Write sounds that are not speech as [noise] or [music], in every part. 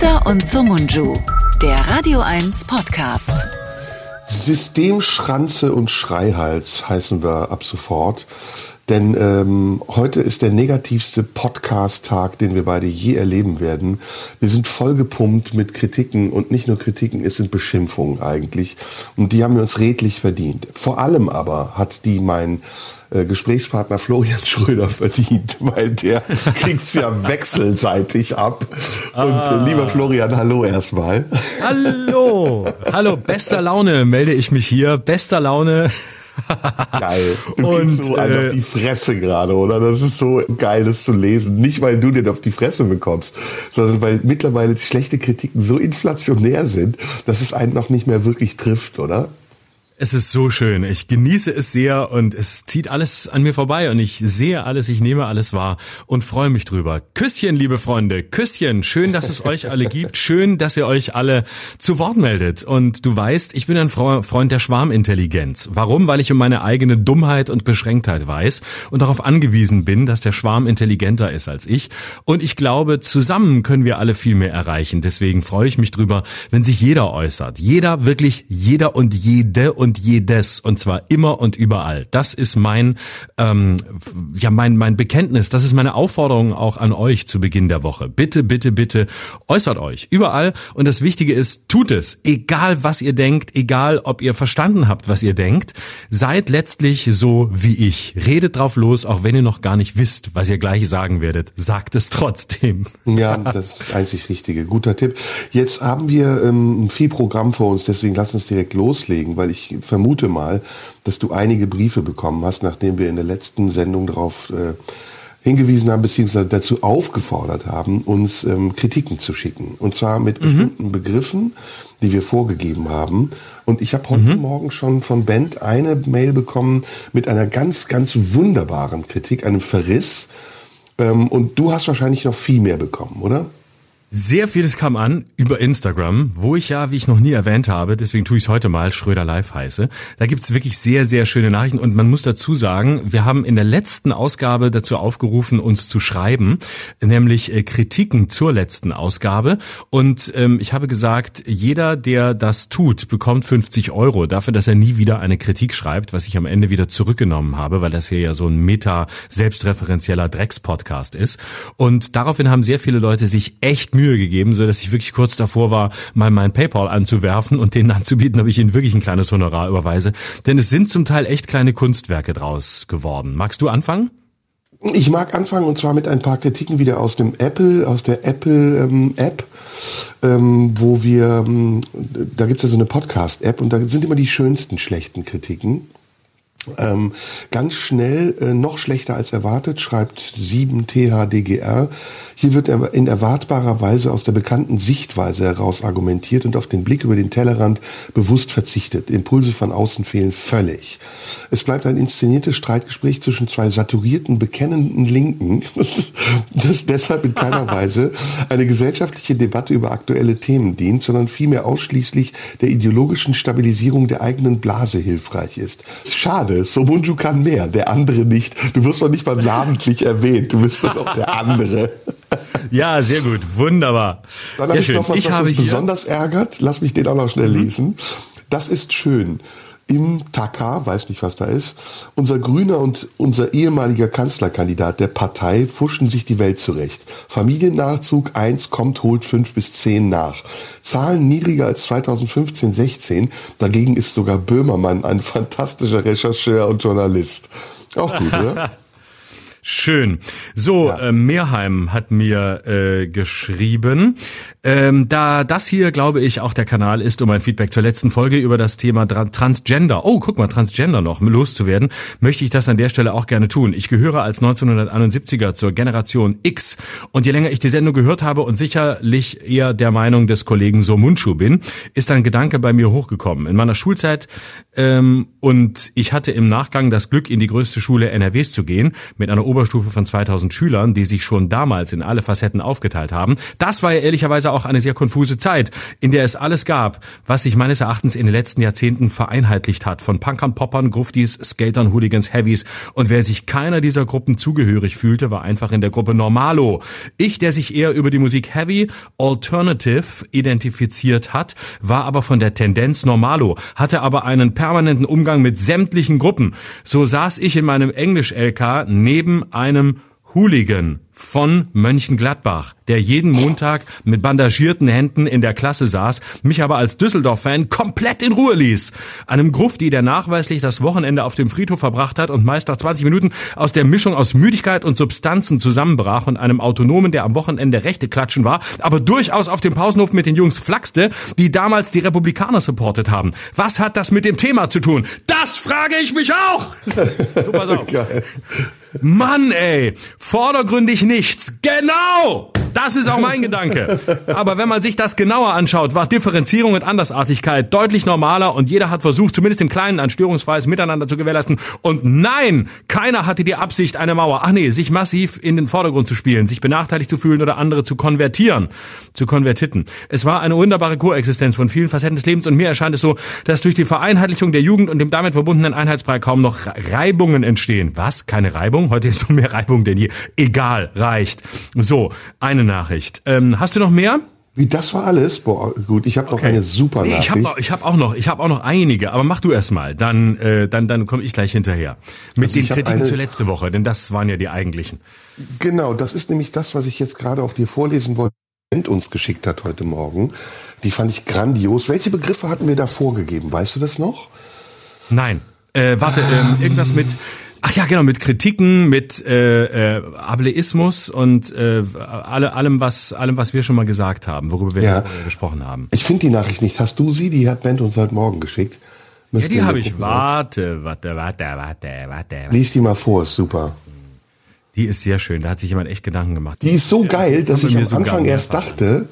Schröder und Somunju, der Radio 1 Podcast. Systemschranze und Schreihals heißen wir ab sofort. Denn ähm, heute ist der negativste Podcast-Tag, den wir beide je erleben werden. Wir sind vollgepumpt mit Kritiken und nicht nur Kritiken, es sind Beschimpfungen eigentlich. Und die haben wir uns redlich verdient. Vor allem aber hat die mein Gesprächspartner Florian Schröder verdient, weil der kriegt's ja [laughs] wechselseitig ab. Und äh, ah. lieber Florian, hallo erstmal. Hallo, hallo, bester Laune melde ich mich hier, bester Laune. Geil. Du [laughs] und, kriegst so äh, auf die Fresse gerade, oder? Das ist so geil, das zu lesen. Nicht, weil du den auf die Fresse bekommst, sondern weil mittlerweile schlechte Kritiken so inflationär sind, dass es einen noch nicht mehr wirklich trifft, oder? Es ist so schön. Ich genieße es sehr und es zieht alles an mir vorbei und ich sehe alles, ich nehme alles wahr und freue mich drüber. Küsschen, liebe Freunde, Küsschen. Schön, dass es euch alle gibt. Schön, dass ihr euch alle zu Wort meldet. Und du weißt, ich bin ein Freund der Schwarmintelligenz. Warum? Weil ich um meine eigene Dummheit und Beschränktheit weiß und darauf angewiesen bin, dass der Schwarm intelligenter ist als ich. Und ich glaube, zusammen können wir alle viel mehr erreichen. Deswegen freue ich mich drüber, wenn sich jeder äußert. Jeder, wirklich jeder und jede und und jedes und zwar immer und überall. Das ist mein ähm, ja mein mein Bekenntnis. Das ist meine Aufforderung auch an euch zu Beginn der Woche. Bitte bitte bitte äußert euch überall und das Wichtige ist tut es, egal was ihr denkt, egal ob ihr verstanden habt, was ihr denkt. Seid letztlich so wie ich. Redet drauf los, auch wenn ihr noch gar nicht wisst, was ihr gleich sagen werdet. Sagt es trotzdem. Ja, das ist einzig richtige. Guter Tipp. Jetzt haben wir ähm, viel Programm vor uns, deswegen lass uns direkt loslegen, weil ich vermute mal, dass du einige Briefe bekommen hast, nachdem wir in der letzten Sendung darauf äh, hingewiesen haben, beziehungsweise dazu aufgefordert haben, uns ähm, Kritiken zu schicken. Und zwar mit mhm. bestimmten Begriffen, die wir vorgegeben haben. Und ich habe heute mhm. Morgen schon von Bent eine Mail bekommen mit einer ganz, ganz wunderbaren Kritik, einem Verriss. Ähm, und du hast wahrscheinlich noch viel mehr bekommen, oder? Sehr vieles kam an über Instagram, wo ich ja, wie ich noch nie erwähnt habe, deswegen tue ich es heute mal, Schröder Live heiße. Da gibt's wirklich sehr, sehr schöne Nachrichten und man muss dazu sagen, wir haben in der letzten Ausgabe dazu aufgerufen, uns zu schreiben, nämlich äh, Kritiken zur letzten Ausgabe. Und ähm, ich habe gesagt, jeder, der das tut, bekommt 50 Euro dafür, dass er nie wieder eine Kritik schreibt, was ich am Ende wieder zurückgenommen habe, weil das hier ja so ein meta-selbstreferenzieller Drecks-Podcast ist. Und daraufhin haben sehr viele Leute sich echt Mühe gegeben, so dass ich wirklich kurz davor war, mal mein PayPal anzuwerfen und denen anzubieten, ob ich ihnen wirklich ein kleines Honorar überweise. Denn es sind zum Teil echt kleine Kunstwerke draus geworden. Magst du anfangen? Ich mag anfangen und zwar mit ein paar Kritiken wieder aus dem Apple, aus der Apple ähm, App, ähm, wo wir, ähm, da gibt's ja so eine Podcast-App und da sind immer die schönsten schlechten Kritiken. Ähm, ganz schnell, äh, noch schlechter als erwartet, schreibt 7THDGR. Hier wird in erwartbarer Weise aus der bekannten Sichtweise heraus argumentiert und auf den Blick über den Tellerrand bewusst verzichtet. Impulse von außen fehlen völlig. Es bleibt ein inszeniertes Streitgespräch zwischen zwei saturierten, bekennenden Linken, [laughs] das, das deshalb in keiner [laughs] Weise eine gesellschaftliche Debatte über aktuelle Themen dient, sondern vielmehr ausschließlich der ideologischen Stabilisierung der eigenen Blase hilfreich ist. Schade, Somunju kann mehr, der andere nicht. Du wirst doch nicht mal namentlich erwähnt, du bist doch der andere. [laughs] Ja, sehr gut. Wunderbar. Dann habe ich noch was, was uns besonders ärgert. Lass mich den auch noch schnell mhm. lesen. Das ist schön. Im Taka, weiß nicht, was da ist, unser Grüner und unser ehemaliger Kanzlerkandidat der Partei fuschen sich die Welt zurecht. Familiennachzug 1 kommt, holt 5 bis 10 nach. Zahlen niedriger als 2015, 16. Dagegen ist sogar Böhmermann ein [laughs] fantastischer Rechercheur und Journalist. Auch gut, oder? [laughs] Schön. So, ja. äh, Mehrheim hat mir äh, geschrieben, ähm, da das hier, glaube ich, auch der Kanal ist, um ein Feedback zur letzten Folge über das Thema Transgender, oh, guck mal, Transgender noch, loszuwerden, möchte ich das an der Stelle auch gerne tun. Ich gehöre als 1971er zur Generation X und je länger ich die Sendung gehört habe und sicherlich eher der Meinung des Kollegen Somunchu bin, ist ein Gedanke bei mir hochgekommen. In meiner Schulzeit ähm, und ich hatte im Nachgang das Glück, in die größte Schule NRWs zu gehen, mit einer Oberstufe von 2000 Schülern, die sich schon damals in alle Facetten aufgeteilt haben. Das war ja ehrlicherweise auch eine sehr konfuse Zeit, in der es alles gab, was sich meines Erachtens in den letzten Jahrzehnten vereinheitlicht hat. Von Punkern, Poppern, Gruftis, Skatern, Hooligans, Heavies. Und wer sich keiner dieser Gruppen zugehörig fühlte, war einfach in der Gruppe Normalo. Ich, der sich eher über die Musik Heavy, Alternative identifiziert hat, war aber von der Tendenz Normalo, hatte aber einen permanenten Umgang mit sämtlichen Gruppen. So saß ich in meinem Englisch-LK neben einem Hooligan von Mönchengladbach, der jeden Montag mit bandagierten Händen in der Klasse saß, mich aber als Düsseldorf-Fan komplett in Ruhe ließ. Einem Grufti, der nachweislich das Wochenende auf dem Friedhof verbracht hat und meist nach 20 Minuten aus der Mischung aus Müdigkeit und Substanzen zusammenbrach und einem Autonomen, der am Wochenende Rechte klatschen war, aber durchaus auf dem Pausenhof mit den Jungs flachste, die damals die Republikaner supportet haben. Was hat das mit dem Thema zu tun? Das frage ich mich auch! [laughs] So, pass auf. Geil. Mann, ey, vordergründig nichts. Genau! Das ist auch mein Gedanke. Aber wenn man sich das genauer anschaut, war Differenzierung und Andersartigkeit deutlich normaler und jeder hat versucht, zumindest im Kleinen ein störungsfreies Miteinander zu gewährleisten. Und nein, keiner hatte die Absicht, eine Mauer, ach nee, sich massiv in den Vordergrund zu spielen, sich benachteiligt zu fühlen oder andere zu konvertieren, zu konvertiten. Es war eine wunderbare Koexistenz von vielen Facetten des Lebens und mir erscheint es so, dass durch die Vereinheitlichung der Jugend und dem damit verbundenen Einheitsbrei kaum noch Reibungen entstehen. Was? Keine Reibung? Heute ist so mehr Reibung denn je. Egal, reicht. So, eine Nachricht. Ähm, hast du noch mehr? Wie das war alles? Boah, gut, ich habe noch okay. eine super Nachricht. Ich habe ich hab auch noch, ich habe auch noch einige, aber mach du erst mal, dann äh, dann dann komme ich gleich hinterher mit also den Kritiken eine... zur letzte Woche, denn das waren ja die eigentlichen. Genau, das ist nämlich das, was ich jetzt gerade auch dir vorlesen wollte, uns geschickt hat heute Morgen. Die fand ich grandios. Welche Begriffe hatten wir da vorgegeben? Weißt du das noch? Nein. Äh, warte, ähm, irgendwas mit Ach ja, genau, mit Kritiken, mit äh, äh, Ableismus und äh, alle, allem, was, allem, was wir schon mal gesagt haben, worüber wir ja. gesprochen haben. Ich finde die Nachricht nicht. Hast du sie? Die hat Bent uns heute Morgen geschickt. Müsst ja, die habe ich. Warte, warte, warte, warte, warte. Lies die mal vor, ist super. Die ist sehr schön. Da hat sich jemand echt Gedanken gemacht. Die ist so geil, dass ich am Anfang erst dachte,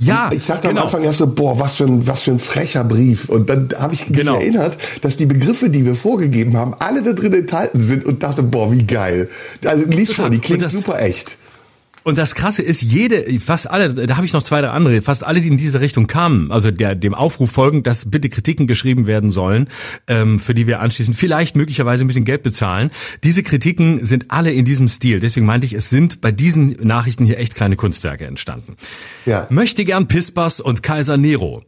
ja, ich dachte genau. am Anfang erst so, boah, was für ein, was für ein frecher Brief. Und dann habe ich mich genau. erinnert, dass die Begriffe, die wir vorgegeben haben, alle da drin enthalten sind und dachte, boah, wie geil. Also lies vor, die klingt super echt. Und das Krasse ist, jede, fast alle, da habe ich noch zwei, drei andere, fast alle, die in diese Richtung kamen, also der, dem Aufruf folgend, dass bitte Kritiken geschrieben werden sollen, ähm, für die wir anschließend vielleicht möglicherweise ein bisschen Geld bezahlen. Diese Kritiken sind alle in diesem Stil. Deswegen meinte ich, es sind bei diesen Nachrichten hier echt kleine Kunstwerke entstanden. Ja. Möchte gern Pispas und Kaiser Nero.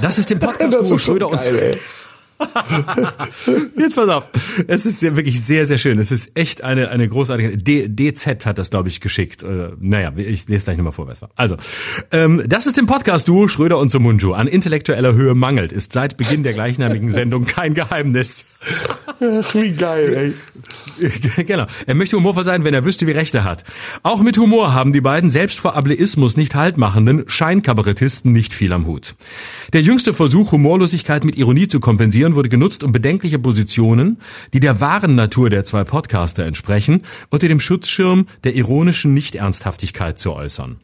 Das ist dem Podcast, wo Schröder geil, und [laughs] Jetzt pass auf. Es ist sehr, wirklich sehr, sehr schön. Es ist echt eine, eine großartige. D, DZ hat das, glaube ich, geschickt. Äh, naja, ich lese gleich nochmal vor, was war. Also, ähm, das ist im Podcast-Duo Schröder und Sumunju. An intellektueller Höhe mangelt, ist seit Beginn der gleichnamigen Sendung kein Geheimnis. Ach, wie geil, ey. [laughs] Genau. Er möchte humorvoll sein, wenn er wüsste, wie Recht er hat. Auch mit Humor haben die beiden selbst vor Ableismus nicht haltmachenden Scheinkabarettisten nicht viel am Hut. Der jüngste Versuch, Humorlosigkeit mit Ironie zu kompensieren, wurde genutzt, um bedenkliche Positionen, die der wahren Natur der zwei Podcaster entsprechen, unter dem Schutzschirm der ironischen Nichternsthaftigkeit zu äußern.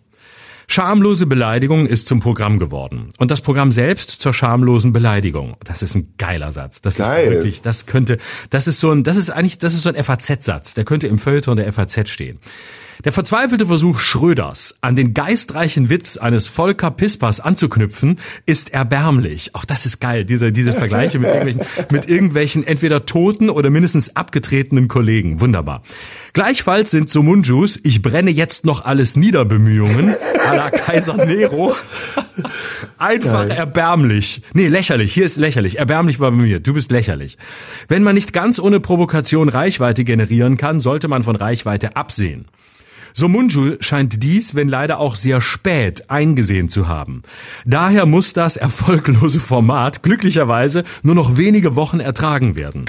Schamlose Beleidigung ist zum Programm geworden. Und das Programm selbst zur schamlosen Beleidigung. Das ist ein geiler Satz. Das Geil. ist wirklich, das könnte, das ist so ein, das ist eigentlich, das ist so ein FAZ-Satz. Der könnte im Feuilleton der FAZ stehen. Der verzweifelte Versuch Schröders, an den geistreichen Witz eines Volker Pispas anzuknüpfen, ist erbärmlich. Auch das ist geil, diese, diese Vergleiche mit irgendwelchen, [laughs] mit irgendwelchen entweder toten oder mindestens abgetretenen Kollegen. Wunderbar. Gleichfalls sind Sumunjus Ich brenne jetzt noch alles Niederbemühungen à la Kaiser Nero [laughs] einfach Geil. erbärmlich. Nee, lächerlich. Hier ist lächerlich. Erbärmlich war bei mir. Du bist lächerlich. Wenn man nicht ganz ohne Provokation Reichweite generieren kann, sollte man von Reichweite absehen. Somunjul scheint dies, wenn leider auch sehr spät, eingesehen zu haben. Daher muss das erfolglose Format glücklicherweise nur noch wenige Wochen ertragen werden.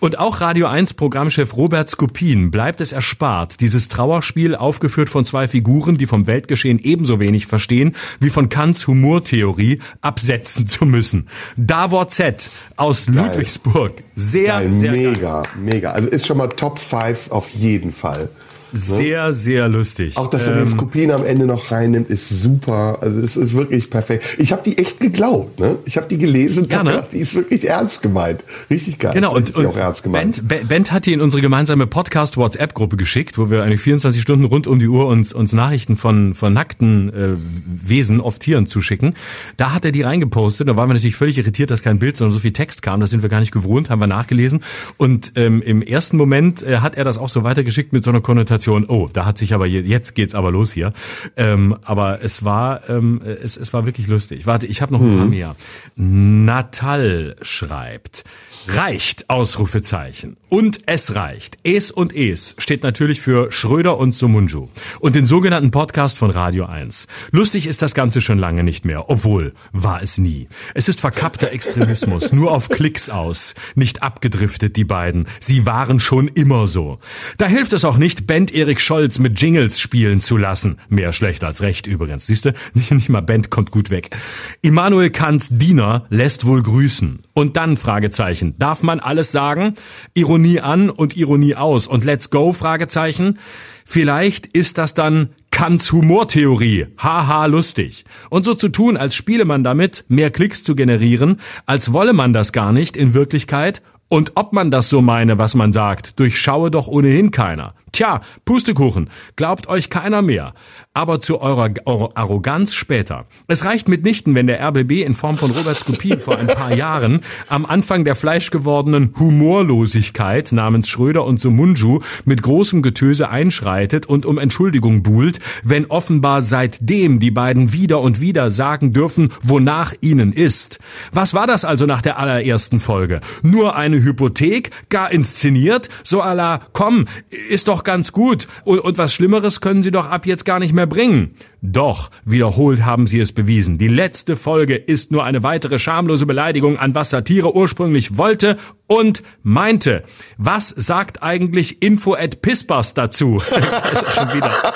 Und auch Radio 1 Programmchef Robert Skopin bleibt es erspart, dieses Trauerspiel aufgeführt von zwei Figuren, die vom Weltgeschehen ebenso wenig verstehen wie von Kants Humortheorie, absetzen zu müssen. Davor Z aus geil. Ludwigsburg. Sehr, geil. sehr mega, geil. mega. Also ist schon mal Top 5 auf jeden Fall. Sehr, sehr lustig. Auch, dass er Ähm, den Skopin am Ende noch reinnimmt, ist super. Also es ist wirklich perfekt. Ich habe die echt geglaubt. Ne? Ich habe die gelesen und Ja, ne? gedacht, die ist wirklich ernst gemeint. Richtig geil. Genau, und, und auch ernst gemeint. Bent, Bent- Bent hat die in unsere gemeinsame Podcast-WhatsApp-Gruppe geschickt, wo wir eigentlich 24 Stunden rund um die Uhr uns, uns Nachrichten von, von nackten äh, Wesen, oft Tieren zuschicken. Da hat er die reingepostet, da waren wir natürlich völlig irritiert, dass kein Bild, sondern so viel Text kam. Das sind wir gar nicht gewohnt, haben wir nachgelesen. Und ähm, im ersten Moment äh, hat er das auch so weitergeschickt mit so einer Konnotation, oh, da hat sich aber, je- jetzt geht's aber los hier. Ähm, aber es war, ähm, es, es war wirklich lustig. Warte, ich habe noch ein paar mehr. Natal schreibt, reicht, Ausrufezeichen. Und es reicht. Es und es steht natürlich für Schröder und Sumunju. Und den sogenannten Podcast von Radio 1. Lustig ist das Ganze schon lange nicht mehr, obwohl war es nie. Es ist verkappter Extremismus, [laughs] nur auf Klicks aus. Nicht abgedriftet, die beiden. Sie waren schon immer so. Da hilft es auch nicht, Band Erik Scholz mit Jingles spielen zu lassen. Mehr schlecht als recht übrigens. Siehste, [laughs] nicht, nicht mal Band kommt gut weg. Immanuel Kants Diener lässt wohl grüßen. Und dann Fragezeichen. Darf man alles sagen? Ironie an und Ironie aus. Und let's go? Fragezeichen. Vielleicht ist das dann Kants Humortheorie. Haha, lustig. Und so zu tun, als spiele man damit, mehr Klicks zu generieren, als wolle man das gar nicht in Wirklichkeit. Und ob man das so meine, was man sagt, durchschaue doch ohnehin keiner. Tja, Pustekuchen, glaubt euch keiner mehr. Aber zu eurer, eurer Arroganz später. Es reicht mitnichten, wenn der RBB in Form von Robert Skopin vor ein paar Jahren am Anfang der fleischgewordenen Humorlosigkeit namens Schröder und Sumunju mit großem Getöse einschreitet und um Entschuldigung buhlt, wenn offenbar seitdem die beiden wieder und wieder sagen dürfen, wonach ihnen ist. Was war das also nach der allerersten Folge? Nur eine Hypothek, gar inszeniert, so à la, komm, ist doch ganz gut und, und was Schlimmeres können sie doch ab jetzt gar nicht mehr bringen. Doch, wiederholt haben sie es bewiesen. Die letzte Folge ist nur eine weitere schamlose Beleidigung an was Satire ursprünglich wollte und meinte. Was sagt eigentlich Info at Pispers dazu? [laughs] da ist er schon wieder.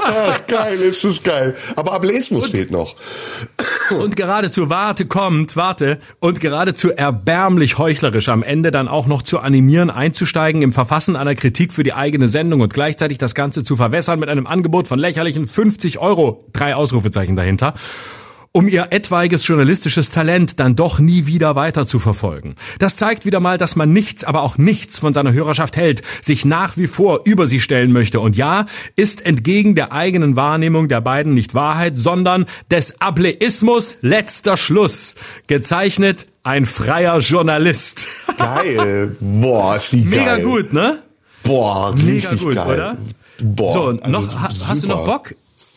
Ach, geil, ist das geil. Aber Ableismus fehlt noch. Und geradezu, warte, kommt, warte, und geradezu erbärmlich heuchlerisch am Ende dann auch noch zu animieren, einzusteigen im Verfassen einer Kritik für die eigene Sendung und gleichzeitig das Ganze zu verwässern mit einem Angebot von lächerlichen 50 Euro, drei Ausrufezeichen dahinter, um ihr etwaiges journalistisches Talent dann doch nie wieder weiter zu verfolgen. Das zeigt wieder mal, dass man nichts, aber auch nichts von seiner Hörerschaft hält, sich nach wie vor über sie stellen möchte. Und ja, ist entgegen der eigenen Wahrnehmung der beiden nicht Wahrheit, sondern des Ableismus letzter Schluss. Gezeichnet ein freier Journalist. [laughs] Geil. Boah, ist die Mega geil. gut, ne? Boah, Mega richtig gut, geil. oder? Boah, so, noch, also ha- hast du super. noch Bock?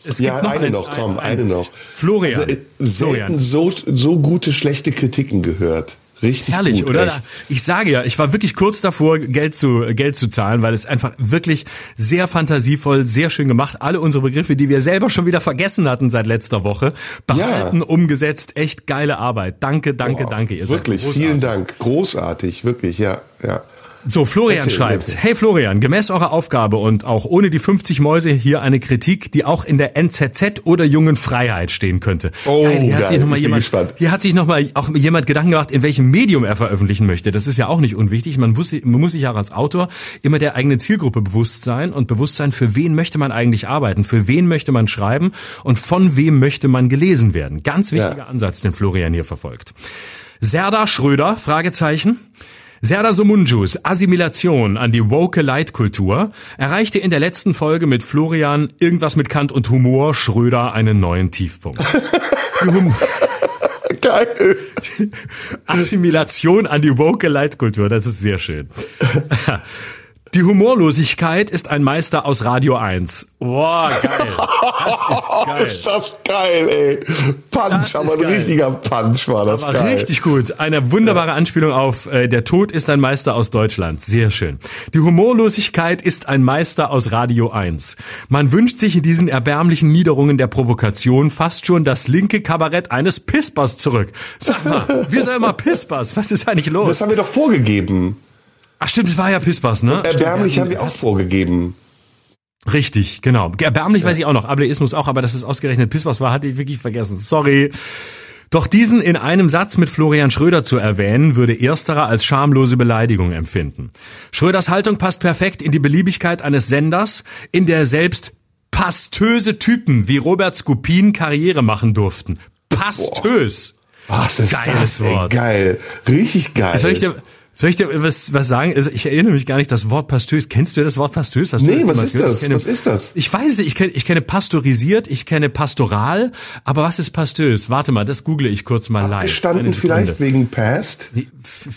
Es Ja, eine ein- noch, komm, ein- eine noch. Florian. Also, äh, Florian. so, so gute, schlechte Kritiken gehört. Richtig Herrlich, gut, oder? Echt. Ich sage ja, ich war wirklich kurz davor, Geld zu, Geld zu zahlen, weil es einfach wirklich sehr fantasievoll, sehr schön gemacht. Alle unsere Begriffe, die wir selber schon wieder vergessen hatten seit letzter Woche, behalten, umgesetzt. Echt geile Arbeit. Danke, danke, Boah, danke. Ihr seid Wirklich, großartig. vielen Dank. Großartig, wirklich, ja, ja. So, Florian Erzähl, schreibt, bitte. hey Florian, gemäß eurer Aufgabe und auch ohne die 50 Mäuse hier eine Kritik, die auch in der NZZ oder Jungen Freiheit stehen könnte. Oh, hier hat geil, sich noch mal jemand, gespannt. hier hat sich noch mal auch jemand Gedanken gemacht, in welchem Medium er veröffentlichen möchte. Das ist ja auch nicht unwichtig. Man muss, man muss sich auch als Autor immer der eigenen Zielgruppe bewusst sein und bewusst sein, für wen möchte man eigentlich arbeiten, für wen möchte man schreiben und von wem möchte man gelesen werden. Ganz wichtiger Ja. Ansatz, den Florian hier verfolgt. Serda Schröder, Fragezeichen. Serda Sumunjus Assimilation an die woke Leitkultur erreichte in der letzten Folge mit Florian irgendwas mit Kant und Humor Schröder einen neuen Tiefpunkt. [laughs] Geil. Assimilation an die woke Leitkultur, das ist sehr schön. [laughs] Die Humorlosigkeit ist ein Meister aus Radio 1. Boah, geil. Das ist [laughs] geil. ist das geil, ey. Punch, Das aber ein geil. richtiger Punch war das War geil. richtig gut. Eine wunderbare Anspielung auf äh, Der Tod ist ein Meister aus Deutschland. Sehr schön. Die Humorlosigkeit ist ein Meister aus Radio 1. Man wünscht sich in diesen erbärmlichen Niederungen der Provokation fast schon das linke Kabarett eines Pispers zurück. Sag mal, wir sind immer Pispers. Was ist eigentlich los? Das haben wir doch vorgegeben. Ach stimmt, es war ja Pispers, ne? Stimmt, Erbärmlich wir haben wir auch vorgegeben. Richtig, genau. Erbärmlich weiß ich auch noch. Ableismus auch, aber dass es ausgerechnet Pispers war, hatte ich wirklich vergessen. Sorry. Doch diesen in einem Satz mit Florian Schröder zu erwähnen, würde ersterer als schamlose Beleidigung empfinden. Schröders Haltung passt perfekt in die Beliebigkeit eines Senders, in der selbst pastöse Typen wie Robert Skopin Karriere machen durften. Pastös. Was ist Geiles das? Ey, Wort. geil. Richtig geil. Soll ich dir, soll ich dir was, was sagen? Also ich erinnere mich gar nicht, das Wort pastös. Kennst du das Wort pastös? Hast Nee, das was ist gehört? das? Ich kenne, Was ist das? Ich weiß es nicht. Ich kenne, ich kenne pastorisiert, ich kenne pastoral. Aber was ist pastös? Warte mal, das google ich kurz mal live. Gestanden vielleicht wegen Past?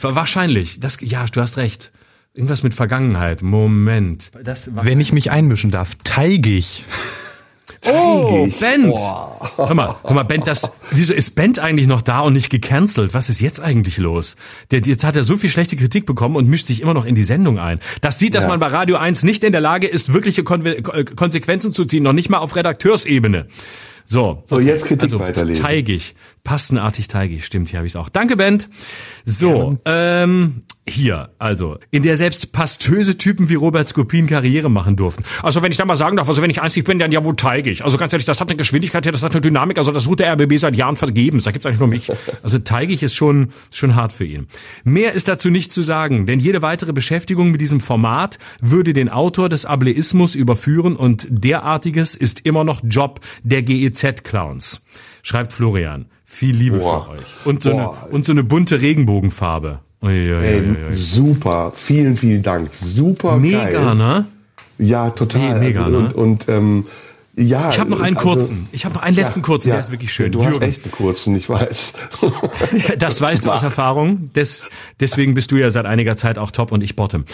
Wahrscheinlich. Das, ja, du hast recht. Irgendwas mit Vergangenheit. Moment. Wenn ich mich einmischen darf, teigig. Oh. Bent. Hör mal, hör mal, Bent, das, wieso ist Bent eigentlich noch da und nicht gecancelt? Was ist jetzt eigentlich los? Der, jetzt hat er so viel schlechte Kritik bekommen und mischt sich immer noch in die Sendung ein. Das sieht, dass Ja. man bei Radio 1 nicht in der Lage ist, wirkliche Konve äh, Konsequenzen zu ziehen, noch nicht mal auf Redakteursebene. So. So, jetzt Kritik also, weiterlesen. Teigig. Passenartig teigig. Stimmt, hier habe ich es auch. Danke, Bent. So, ähm, hier, also, in der selbst pastöse Typen wie Robert Skopin Karriere machen durften. Also, wenn ich da mal sagen darf, also wenn ich einzig bin, dann ja wohl teigig. Also ganz ehrlich, das hat eine Geschwindigkeit, das hat eine Dynamik, also das ruht der RBB seit Jahren vergebens. Da gibt's eigentlich nur mich. [laughs] Also teigig ist schon, schon hart für ihn. Mehr ist dazu nicht zu sagen, denn jede weitere Beschäftigung mit diesem Format würde den Autor des Ableismus überführen und derartiges ist immer noch Job der GEZ-Clowns. Schreibt Florian. Viel Liebe Boah. für euch. Und so, eine, Boah. und so eine bunte Regenbogenfarbe. Ey, super. Vielen, vielen Dank. Super Mega, geil. ne? Ja, total. Me- mega, also, ne? und, und ähm, ja. Ich habe noch einen also- kurzen. Ich habe noch einen letzten kurzen, der ist wirklich schön. Du hast Jürgen. echt einen kurzen, ich weiß. [laughs] Das weißt du aus Erfahrung. Des, deswegen bist du ja seit einiger Zeit auch top und ich bottom.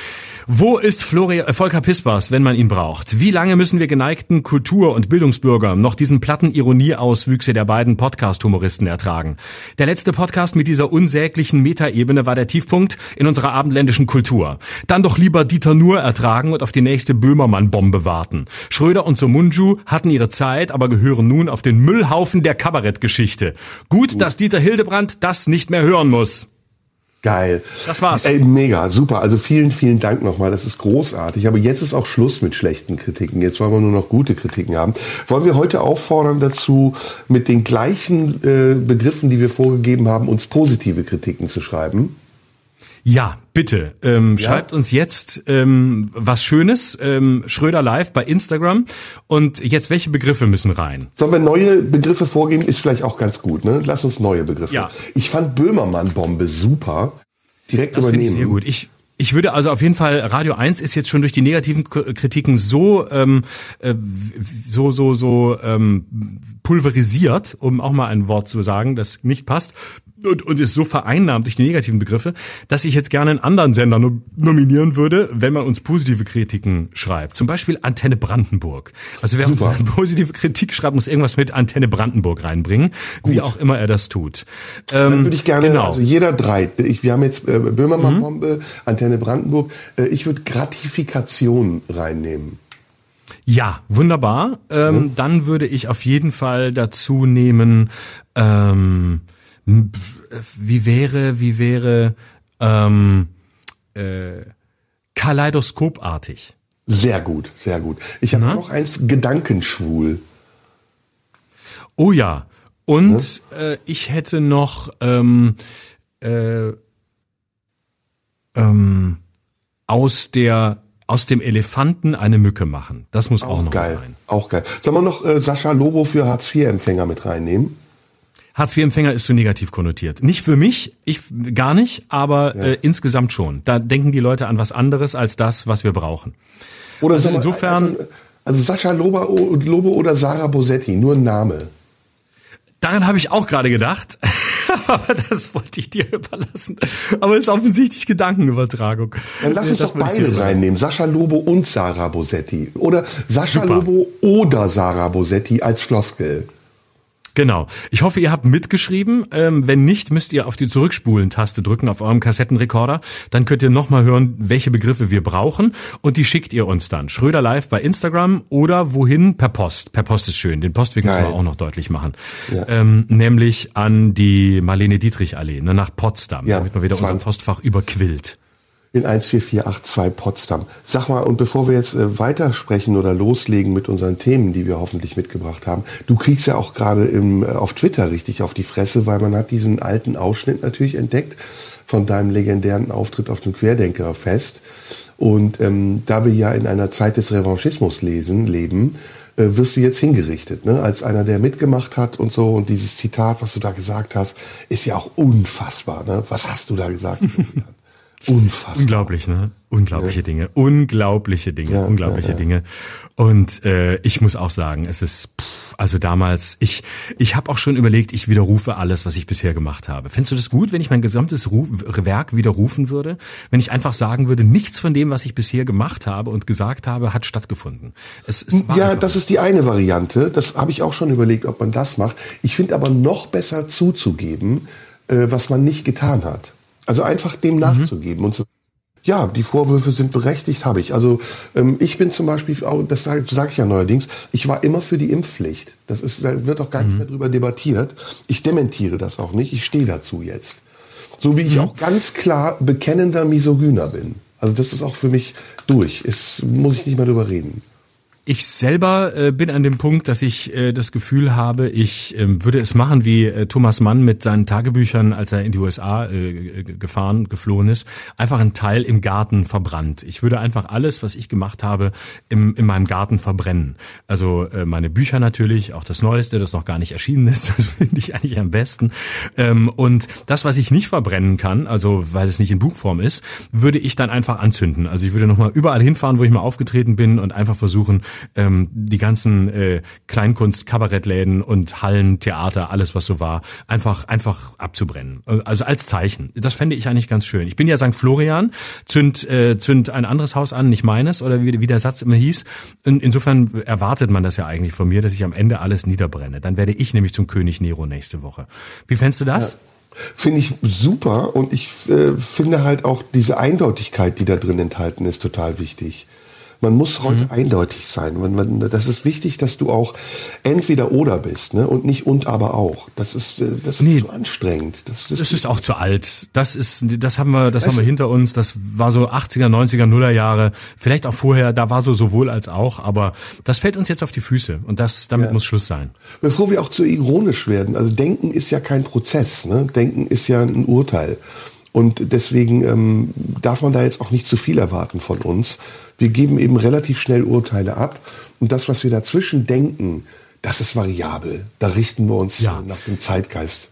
Wo ist Florian, äh, Volker Pispers, wenn man ihn braucht? Wie lange müssen wir geneigten Kultur- und Bildungsbürger noch diesen platten Ironieauswüchse der beiden Podcast-Humoristen ertragen? Der letzte Podcast mit dieser unsäglichen Metaebene war der Tiefpunkt in unserer abendländischen Kultur. Dann doch lieber Dieter Nuhr ertragen und auf die nächste Böhmermann-Bombe warten. Schröder und Somunju hatten ihre Zeit, aber gehören nun auf den Müllhaufen der Kabarettgeschichte. Gut, dass Dieter Hildebrand das nicht mehr hören muss. Geil. Das war's. Ey, mega, super. Also vielen, vielen Dank nochmal. Das ist großartig. Aber jetzt ist auch Schluss mit schlechten Kritiken. Jetzt wollen wir nur noch gute Kritiken haben. Wollen wir heute auffordern dazu, mit den gleichen äh, Begriffen, die wir vorgegeben haben, uns positive Kritiken zu schreiben? Ja, bitte. Ähm, Schreibt uns jetzt ähm, was Schönes, ähm, Schröder Live bei Instagram. Und jetzt, welche Begriffe müssen rein? Sollen wir neue Begriffe vorgeben? Ist vielleicht auch ganz gut, ne? Lass uns neue Begriffe. Ja. Ich fand Böhmermann-Bombe super. Direkt Das finde übernehmen. ich sehr gut. Ich, ich würde also auf jeden Fall, Radio 1 ist jetzt schon durch die negativen Kritiken so, ähm, äh, so, so, so ähm, pulverisiert, um auch mal ein Wort zu sagen, das nicht passt, und, und ist so vereinnahmt durch die negativen Begriffe, dass ich jetzt gerne einen anderen Sender no nominieren würde, wenn man uns positive Kritiken schreibt. Zum Beispiel Antenne Brandenburg. Also wer Super. uns [laughs] positive Kritik schreibt, muss irgendwas mit Antenne Brandenburg reinbringen, wie auch immer er das tut. Ähm, Dann würde ich gerne, genau. also jeder drei, ich, wir haben jetzt äh, Böhmermann-Bombe, Antenne Brandenburg, äh, ich würde Gratifikation reinnehmen. Ja, wunderbar. Ähm, Dann würde ich auf jeden Fall dazu nehmen, ähm, wie wäre, wie wäre ähm, äh, kaleidoskopartig. Sehr gut, sehr gut. Ich habe noch eins, Gedankenschwul. Oh ja. Und äh, ich hätte noch ähm, äh, ähm, aus der aus dem Elefanten eine Mücke machen. Das muss auch, noch geil, rein. auch geil. Sollen wir noch äh, Sascha Lobo für Hartz-IV-Empfänger mit reinnehmen? Hartz-IV-Empfänger ist zu negativ konnotiert. Nicht für mich, ich gar nicht, aber äh, insgesamt schon. Da denken die Leute an was anderes als das, was wir brauchen. Oder Also insofern- einfach- also Sascha Lobo, Lobo oder Sarah Bosetti, nur ein Name. Daran habe ich auch gerade gedacht, [laughs] aber das wollte ich dir überlassen. Aber es ist offensichtlich Gedankenübertragung. Dann lass uns Das doch beide reinnehmen. Sascha Lobo und Sarah Bosetti. Oder Sascha Super. Lobo oder Sarah Bosetti als Floskel. Genau. Ich hoffe, ihr habt mitgeschrieben. Ähm, wenn nicht, müsst ihr auf die Zurückspulen-Taste drücken auf eurem Kassettenrekorder. Dann könnt ihr nochmal hören, welche Begriffe wir brauchen. Und die schickt ihr uns dann. Schröder live bei Instagram oder wohin? Per Post. Per Post ist schön. Den Postweg müssen wir auch noch deutlich machen. Ja. Ähm, nämlich an die Marlene Dietrich Allee, ne, nach Potsdam. Ja, damit man wieder unser 20. Postfach überquillt. In 14482 Potsdam. Sag mal, und bevor wir jetzt äh, weitersprechen oder loslegen mit unseren Themen, die wir hoffentlich mitgebracht haben, du kriegst ja auch gerade äh, auf Twitter richtig auf die Fresse, weil man hat diesen alten Ausschnitt natürlich entdeckt von deinem legendären Auftritt auf dem Querdenkerfest. Und ähm, da wir ja in einer Zeit des Revanchismus lesen, leben, äh, wirst du jetzt hingerichtet, ne? als einer, der mitgemacht hat und so. Und dieses Zitat, was du da gesagt hast, ist ja auch unfassbar. Ne? Was hast du da gesagt? [laughs] Unfassbar. Unglaublich, ne? Unglaubliche ja. Dinge. Unglaubliche Dinge. Ja, unglaubliche ja, Dinge. Und äh, ich muss auch sagen, es ist, pff, also damals, ich, ich habe auch schon überlegt, ich widerrufe alles, was ich bisher gemacht habe. Findest du das gut, wenn ich mein gesamtes Ru Werk widerrufen würde? Wenn ich einfach sagen würde, nichts von dem, was ich bisher gemacht habe und gesagt habe, hat stattgefunden. Es, es ja, das ist die eine Variante. Das habe ich auch schon überlegt, ob man das macht. Ich finde aber noch besser zuzugeben, äh, was man nicht getan hat. Also einfach dem mhm. nachzugeben und so. Ja, die Vorwürfe sind berechtigt, habe ich. Also ähm, ich bin zum Beispiel, das sage sag ich ja neuerdings, ich war immer für die Impfpflicht. Das ist, da wird auch gar mhm. nicht mehr drüber debattiert. Ich dementiere das auch nicht. Ich stehe dazu jetzt. So wie ich mhm. auch ganz klar bekennender Misogyner bin. Also das ist auch für mich durch. Es muss ich nicht mehr drüber reden. Ich selber äh, bin an dem Punkt, dass ich äh, das Gefühl habe, ich äh, würde es machen wie äh, Thomas Mann mit seinen Tagebüchern, als er in die USA äh, gefahren, geflohen ist, einfach einen Teil im Garten verbrannt. Ich würde einfach alles, was ich gemacht habe, im, in meinem Garten verbrennen. Also äh, meine Bücher natürlich, auch das Neueste, das noch gar nicht erschienen ist, [laughs] das finde ich eigentlich am besten. Ähm, und das, was ich nicht verbrennen kann, also weil es nicht in Buchform ist, würde ich dann einfach anzünden. Also ich würde nochmal überall hinfahren, wo ich mal aufgetreten bin und einfach versuchen, ähm, die ganzen äh, Kleinkunst, Kabarettläden und Hallen, Theater, alles was so war, einfach einfach abzubrennen. Also als Zeichen. Das fände ich eigentlich ganz schön. Ich bin ja St. Florian, zünd, äh, zünd ein anderes Haus an, nicht meines, oder wie, wie der Satz immer hieß. In, insofern erwartet man das ja eigentlich von mir, dass ich am Ende alles niederbrenne. Dann werde ich nämlich zum König Nero nächste Woche. Wie fändest du das? Ja. Finde ich super und ich äh, finde halt auch diese Eindeutigkeit, die da drin enthalten ist, total wichtig. Man muss heute mhm. eindeutig sein. Man, man, das ist wichtig, dass du auch entweder oder bist, ne? Und nicht und aber auch. Das ist, äh, das ist nee, zu anstrengend. Das, das, das ist auch zu alt. Das ist, das haben wir, das weißt haben wir hinter uns. Das war so 80er, 90er, Nuller Jahre. Vielleicht auch vorher. Da war so sowohl als auch. Aber das fällt uns jetzt auf die Füße. Und das, damit ja. muss Schluss sein. Bevor wir auch zu ironisch werden. Also Denken ist ja kein Prozess. Ne? Denken ist ja ein Urteil. Und deswegen ähm, darf man da jetzt auch nicht zu viel erwarten von uns. Wir geben eben relativ schnell Urteile ab. Und das, was wir dazwischen denken, das ist variabel. Da richten wir uns ja. nach dem Zeitgeist.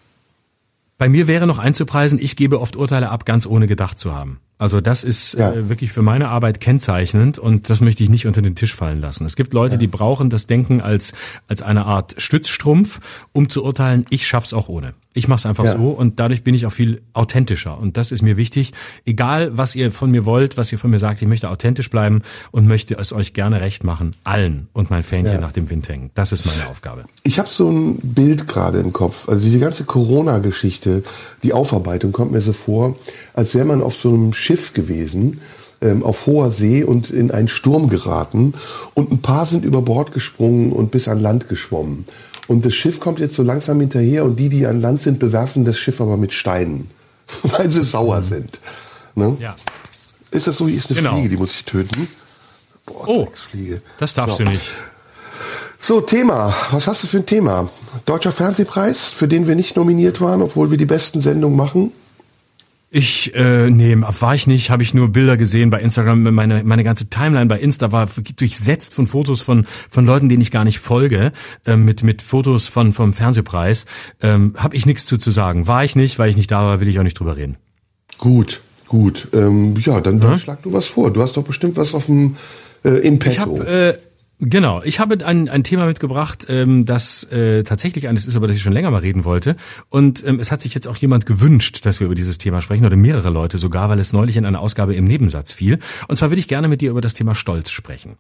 Bei mir wäre noch einzupreisen, ich gebe oft Urteile ab, ganz ohne gedacht zu haben. Also das ist ja. äh, wirklich für meine Arbeit kennzeichnend und das möchte ich nicht unter den Tisch fallen lassen. Es gibt Leute, ja. die brauchen das Denken als, als eine Art Stützstrumpf, um zu urteilen, ich schaff's auch ohne. Ich mache es einfach ja. so und dadurch bin ich auch viel authentischer. Und das ist mir wichtig. Egal, was ihr von mir wollt, was ihr von mir sagt, ich möchte authentisch bleiben und möchte es euch gerne recht machen. Allen und mein Fähnchen nach dem Wind hängen. Das ist meine Aufgabe. Ich habe so ein Bild gerade im Kopf. Also diese ganze Corona-Geschichte, die Aufarbeitung kommt mir so vor, als wäre man auf so einem Schiff gewesen ähm, auf hoher See und in einen Sturm geraten und ein paar sind über Bord gesprungen und bis an Land geschwommen. Und das Schiff kommt jetzt so langsam hinterher und die, die an Land sind, bewerfen das Schiff aber mit Steinen, [laughs] weil sie sauer mhm. sind. Ne? Ja. Ist das so? Hier ist eine genau. Fliege, die muss ich töten. Boah, oh, Fliege. das darfst so. du nicht. So, Thema. Was hast du für ein Thema? Deutscher Fernsehpreis, für den wir nicht nominiert waren, obwohl wir die besten Sendungen machen? Ich, äh, nee, war ich nicht, habe ich nur Bilder gesehen bei Instagram. Meine, meine ganze Timeline bei Insta war durchsetzt von Fotos von, von Leuten, denen ich gar nicht folge, äh, mit, mit Fotos von, vom Fernsehpreis. Ähm, habe ich nichts zu, zu sagen. War ich nicht, weil ich nicht da war, will ich auch nicht drüber reden. Gut, gut. Ähm, ja, dann, dann hm? schlag du was vor. Du hast doch bestimmt was auf dem äh, in petto. Ich hab, äh, Genau, ich habe ein, ein Thema mitgebracht, ähm, das äh, tatsächlich eines ist, über das ich schon länger mal reden wollte. Und ähm, es hat sich jetzt auch jemand gewünscht, dass wir über dieses Thema sprechen, oder mehrere Leute sogar, weil es neulich in einer Ausgabe im Nebensatz fiel. Und zwar würde ich gerne mit dir über das Thema Stolz sprechen.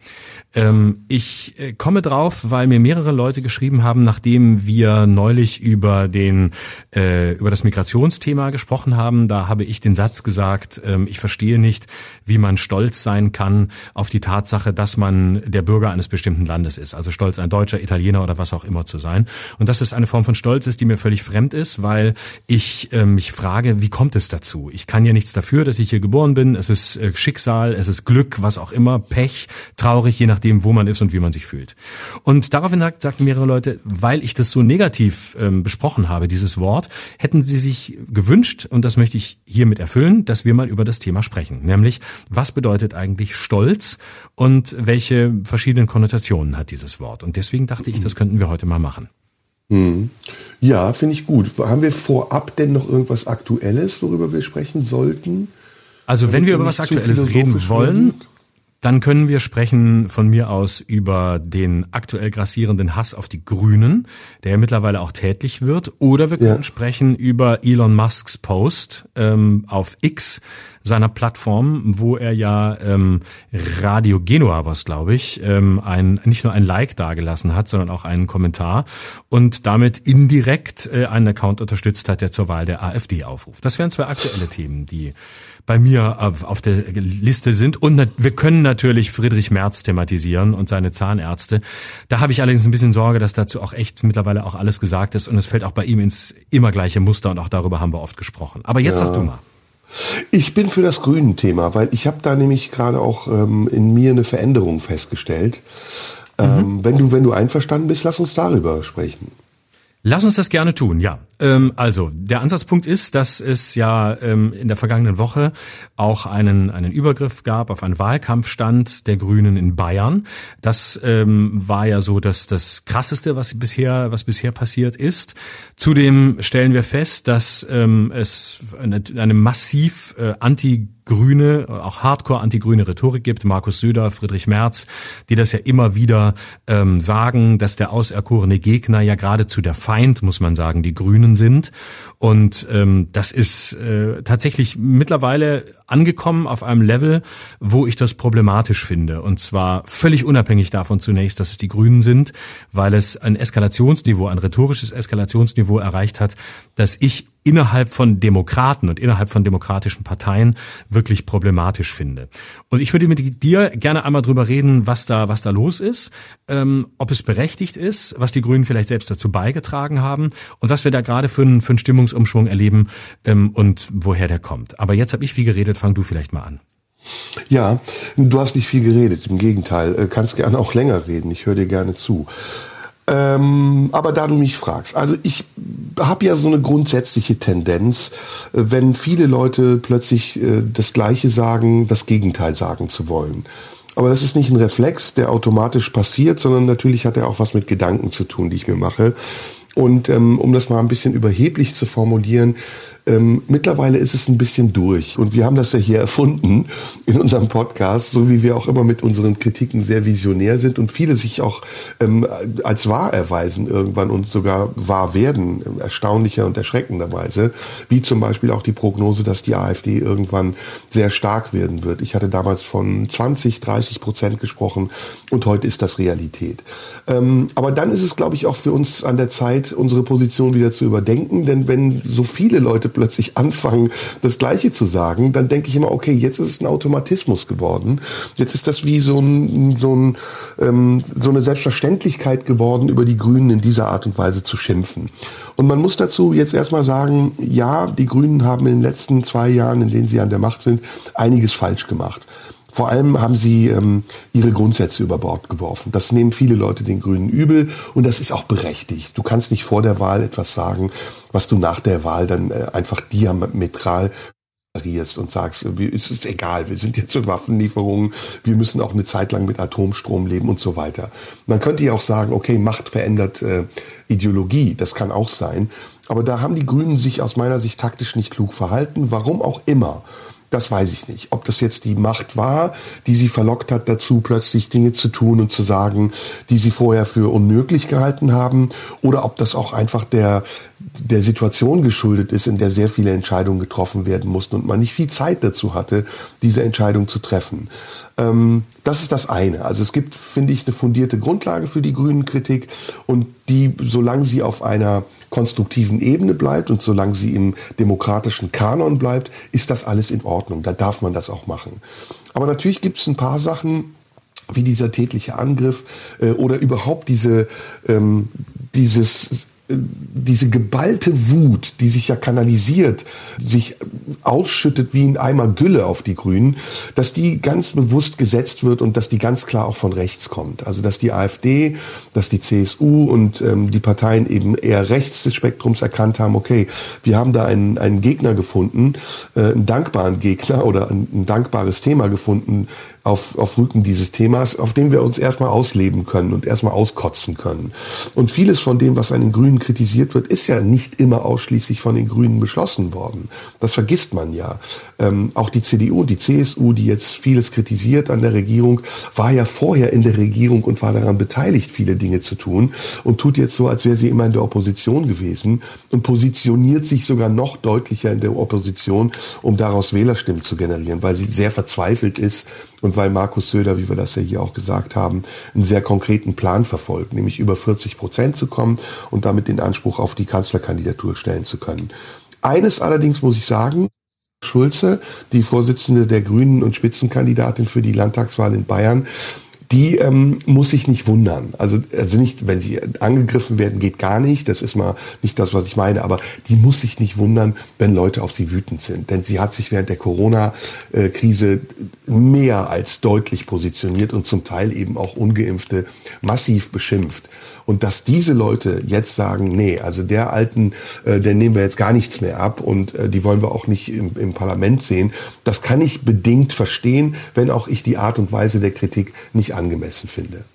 Ähm, ich äh, komme drauf, weil mir mehrere Leute geschrieben haben, nachdem wir neulich über den äh, über das Migrationsthema gesprochen haben. Da habe ich den Satz gesagt: ähm, Ich verstehe nicht, wie man stolz sein kann auf die Tatsache, dass man der Bürger eines eines bestimmten Landes ist. Also stolz, ein Deutscher, Italiener oder was auch immer zu sein. Und das ist eine Form von Stolz ist, die mir völlig fremd ist, weil ich äh, mich frage, wie kommt es dazu? Ich kann ja nichts dafür, dass ich hier geboren bin. Es ist äh, Schicksal, es ist Glück, was auch immer, Pech, traurig, je nachdem, wo man ist und wie man sich fühlt. Und daraufhin sagt, sagten mehrere Leute, weil ich das so negativ ähm, besprochen habe, dieses Wort, hätten sie sich gewünscht, und das möchte ich hiermit erfüllen, dass wir mal über das Thema sprechen. Nämlich, was bedeutet eigentlich Stolz und welche verschiedenen Konnotationen hat dieses Wort? Und deswegen dachte ich, das könnten wir heute mal machen. Hm. Ja, finde ich gut. Haben wir vorab denn noch irgendwas Aktuelles, worüber wir sprechen sollten? Also wenn wir über was Aktuelles reden wollen, dann können wir sprechen von mir aus über den aktuell grassierenden Hass auf die Grünen, der ja mittlerweile auch tätlich wird. Oder wir können ja. sprechen über Elon Musks Post ähm, auf X, seiner Plattform, wo er ja ähm, Radio Genua was, glaube ich, ähm, ein nicht nur ein Like dagelassen hat, sondern auch einen Kommentar und damit indirekt äh, einen Account unterstützt hat, der zur Wahl der AfD aufruft. Das wären zwei aktuelle Themen, die bei mir auf, der Liste sind. Und wir können natürlich Friedrich Merz thematisieren und seine Zahnärzte. Da habe ich allerdings ein bisschen Sorge, dass dazu auch echt mittlerweile auch alles gesagt ist und es fällt auch bei ihm ins immer gleiche Muster und auch darüber haben wir oft gesprochen. Aber jetzt ja. sag du mal. Ich bin für das Grünen-Thema, weil ich habe da nämlich gerade auch ähm, in mir eine Veränderung festgestellt. Ähm, mhm. Wenn du wenn du einverstanden bist, lass uns darüber sprechen. Lass uns das gerne tun, ja. Ähm, also, der Ansatzpunkt ist, dass es ja ähm, in der vergangenen Woche auch einen, einen Übergriff gab auf einen Wahlkampfstand der Grünen in Bayern. Das ähm, war ja so dass das Krasseste, was bisher, was bisher passiert ist. Zudem stellen wir fest, dass ähm, es eine, eine massiv äh, anti grüne, auch hardcore anti-grüne Rhetorik gibt, Markus Söder, Friedrich Merz, die das ja immer wieder ähm, sagen, dass der auserkorene Gegner ja geradezu der Feind, muss man sagen, die Grünen sind. Und ähm, das ist äh, tatsächlich mittlerweile angekommen auf einem Level, wo ich das problematisch finde. Und zwar völlig unabhängig davon zunächst, dass es die Grünen sind, weil es ein Eskalationsniveau, ein rhetorisches Eskalationsniveau erreicht hat, dass ich innerhalb von Demokraten und innerhalb von demokratischen Parteien wirklich problematisch finde. Und ich würde mit dir gerne einmal drüber reden, was da, was da los ist, ähm, ob es berechtigt ist, was die Grünen vielleicht selbst dazu beigetragen haben und was wir da gerade für einen, für einen Stimmungsumschwung erleben ähm, und woher der kommt. Aber jetzt habe ich viel geredet, fang du vielleicht mal an. Ja, du hast nicht viel geredet, im Gegenteil, äh, kannst gerne auch länger reden, ich höre dir gerne zu. Ähm, aber da du mich fragst, also ich habe ja so eine grundsätzliche Tendenz, äh, wenn viele Leute plötzlich äh, das Gleiche sagen, das Gegenteil sagen zu wollen. Aber das ist nicht ein Reflex, der automatisch passiert, sondern natürlich hat er auch was mit Gedanken zu tun, die ich mir mache. Und ähm, um das mal ein bisschen überheblich zu formulieren, ähm, mittlerweile ist es ein bisschen durch. Und wir haben das ja hier erfunden in unserem Podcast, so wie wir auch immer mit unseren Kritiken sehr visionär sind und viele sich auch ähm, als wahr erweisen irgendwann und sogar wahr werden, erstaunlicher und erschreckenderweise. Wie zum Beispiel auch die Prognose, dass die AfD irgendwann sehr stark werden wird. Ich hatte damals von 20, 30 Prozent gesprochen und heute ist das Realität. Ähm, aber dann ist es, glaube ich, auch für uns an der Zeit, unsere Position wieder zu überdenken, denn wenn so viele Leute plötzlich anfangen, das Gleiche zu sagen, dann denke ich immer, okay, jetzt ist es ein Automatismus geworden. Jetzt ist das wie so, ein, so, ein, ähm, so eine Selbstverständlichkeit geworden, über die Grünen in dieser Art und Weise zu schimpfen. Und man muss dazu jetzt erstmal sagen, ja, die Grünen haben in den letzten zwei Jahren, in denen sie an der Macht sind, einiges falsch gemacht. Vor allem haben sie ähm, ihre Grundsätze über Bord geworfen. Das nehmen viele Leute den Grünen übel und das ist auch berechtigt. Du kannst nicht vor der Wahl etwas sagen, was du nach der Wahl dann äh, einfach diametral und sagst, es ist egal, wir sind jetzt [laughs] für Waffenlieferungen, wir müssen auch eine Zeit lang mit Atomstrom leben und so weiter. Man könnte ja auch sagen, okay, Macht verändert äh, Ideologie, das kann auch sein. Aber da haben die Grünen sich aus meiner Sicht taktisch nicht klug verhalten, warum auch immer. Das weiß ich nicht. Ob das jetzt die Macht war, die sie verlockt hat dazu, plötzlich Dinge zu tun und zu sagen, die sie vorher für unmöglich gehalten haben, oder ob das auch einfach der, der Situation geschuldet ist, in der sehr viele Entscheidungen getroffen werden mussten und man nicht viel Zeit dazu hatte, diese Entscheidung zu treffen. Ähm, das ist das eine. Also es gibt, finde ich, eine fundierte Grundlage für die grünen Kritik und die, solange sie auf einer konstruktiven Ebene bleibt und solange sie im demokratischen Kanon bleibt, ist das alles in Ordnung. Da darf man das auch machen. Aber natürlich gibt es ein paar Sachen, wie dieser tätliche Angriff äh, oder überhaupt diese, ähm, dieses diese geballte Wut, die sich ja kanalisiert, sich ausschüttet wie ein Eimer Gülle auf die Grünen, dass die ganz bewusst gesetzt wird und dass die ganz klar auch von rechts kommt. Also dass die AfD, dass die CSU und ähm, die Parteien eben eher rechts des Spektrums erkannt haben, okay, wir haben da einen, einen Gegner gefunden, äh, einen dankbaren Gegner oder ein, ein dankbares Thema gefunden, auf, auf Rücken dieses Themas, auf dem wir uns erstmal ausleben können und erstmal auskotzen können. Und vieles von dem, was an den Grünen kritisiert wird, ist ja nicht immer ausschließlich von den Grünen beschlossen worden. Das vergisst man ja. Ähm, auch die CDU, die CSU, die jetzt vieles kritisiert an der Regierung, war ja vorher in der Regierung und war daran beteiligt, viele Dinge zu tun und tut jetzt so, als wäre sie immer in der Opposition gewesen und positioniert sich sogar noch deutlicher in der Opposition, um daraus Wählerstimmen zu generieren, weil sie sehr verzweifelt ist und weil Markus Söder, wie wir das ja hier auch gesagt haben, einen sehr konkreten Plan verfolgt, nämlich über 40 Prozent zu kommen und damit den Anspruch auf die Kanzlerkandidatur stellen zu können. Eines allerdings muss ich sagen, Schulze, die Vorsitzende der Grünen und Spitzenkandidatin für die Landtagswahl in Bayern, die ähm, muss sich nicht wundern. Also, also nicht, wenn sie angegriffen werden, geht gar nicht. Das ist mal nicht das, was ich meine. Aber die muss sich nicht wundern, wenn Leute auf sie wütend sind. Denn sie hat sich während der Corona-Krise mehr als deutlich positioniert und zum Teil eben auch Ungeimpfte massiv beschimpft. Und dass diese Leute jetzt sagen, nee, also der Alten, äh, der nehmen wir jetzt gar nichts mehr ab und äh, die wollen wir auch nicht im, im Parlament sehen, das kann ich bedingt verstehen, wenn auch ich die Art und Weise der Kritik nicht angemessen finde.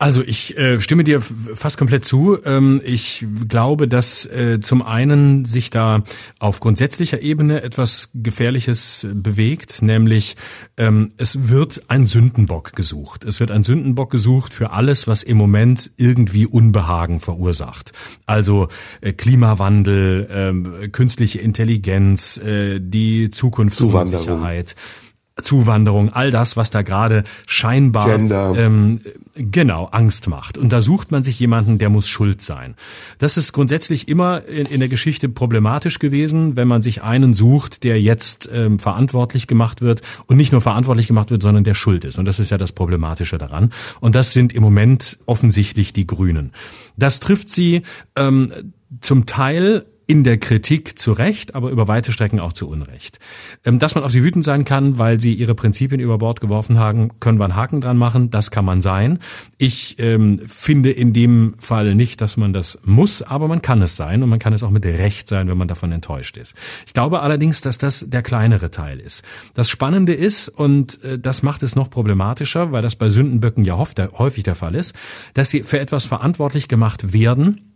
Also ich äh, stimme dir fast komplett zu. Ähm, ich glaube, dass äh, zum einen sich da auf grundsätzlicher Ebene etwas Gefährliches bewegt, nämlich ähm, es wird ein Sündenbock gesucht. Es wird ein Sündenbock gesucht für alles, was im Moment irgendwie Unbehagen verursacht. Also äh, Klimawandel, äh, künstliche Intelligenz, äh, die Zukunftssicherheit. Zuwanderung, all das, was da gerade scheinbar ähm, genau Angst macht. Und da sucht man sich jemanden, der muss schuld sein. Das ist grundsätzlich immer in, in der Geschichte problematisch gewesen, wenn man sich einen sucht, der jetzt ähm, verantwortlich gemacht wird und nicht nur verantwortlich gemacht wird, sondern der schuld ist. Und das ist ja das Problematische daran. Und das sind im Moment offensichtlich die Grünen. Das trifft sie ähm, zum Teil in der Kritik zu Recht, aber über weite Strecken auch zu Unrecht. Ähm, dass man auf sie wütend sein kann, weil sie ihre Prinzipien über Bord geworfen haben, können wir einen Haken dran machen. Das kann man sein. Ich ähm, finde in dem Fall nicht, dass man das muss, aber man kann es sein und man kann es auch mit Recht sein, wenn man davon enttäuscht ist. Ich glaube allerdings, dass das der kleinere Teil ist. Das Spannende ist, und äh, das macht es noch problematischer, weil das bei Sündenböcken ja häufig der Fall ist, dass sie für etwas verantwortlich gemacht werden,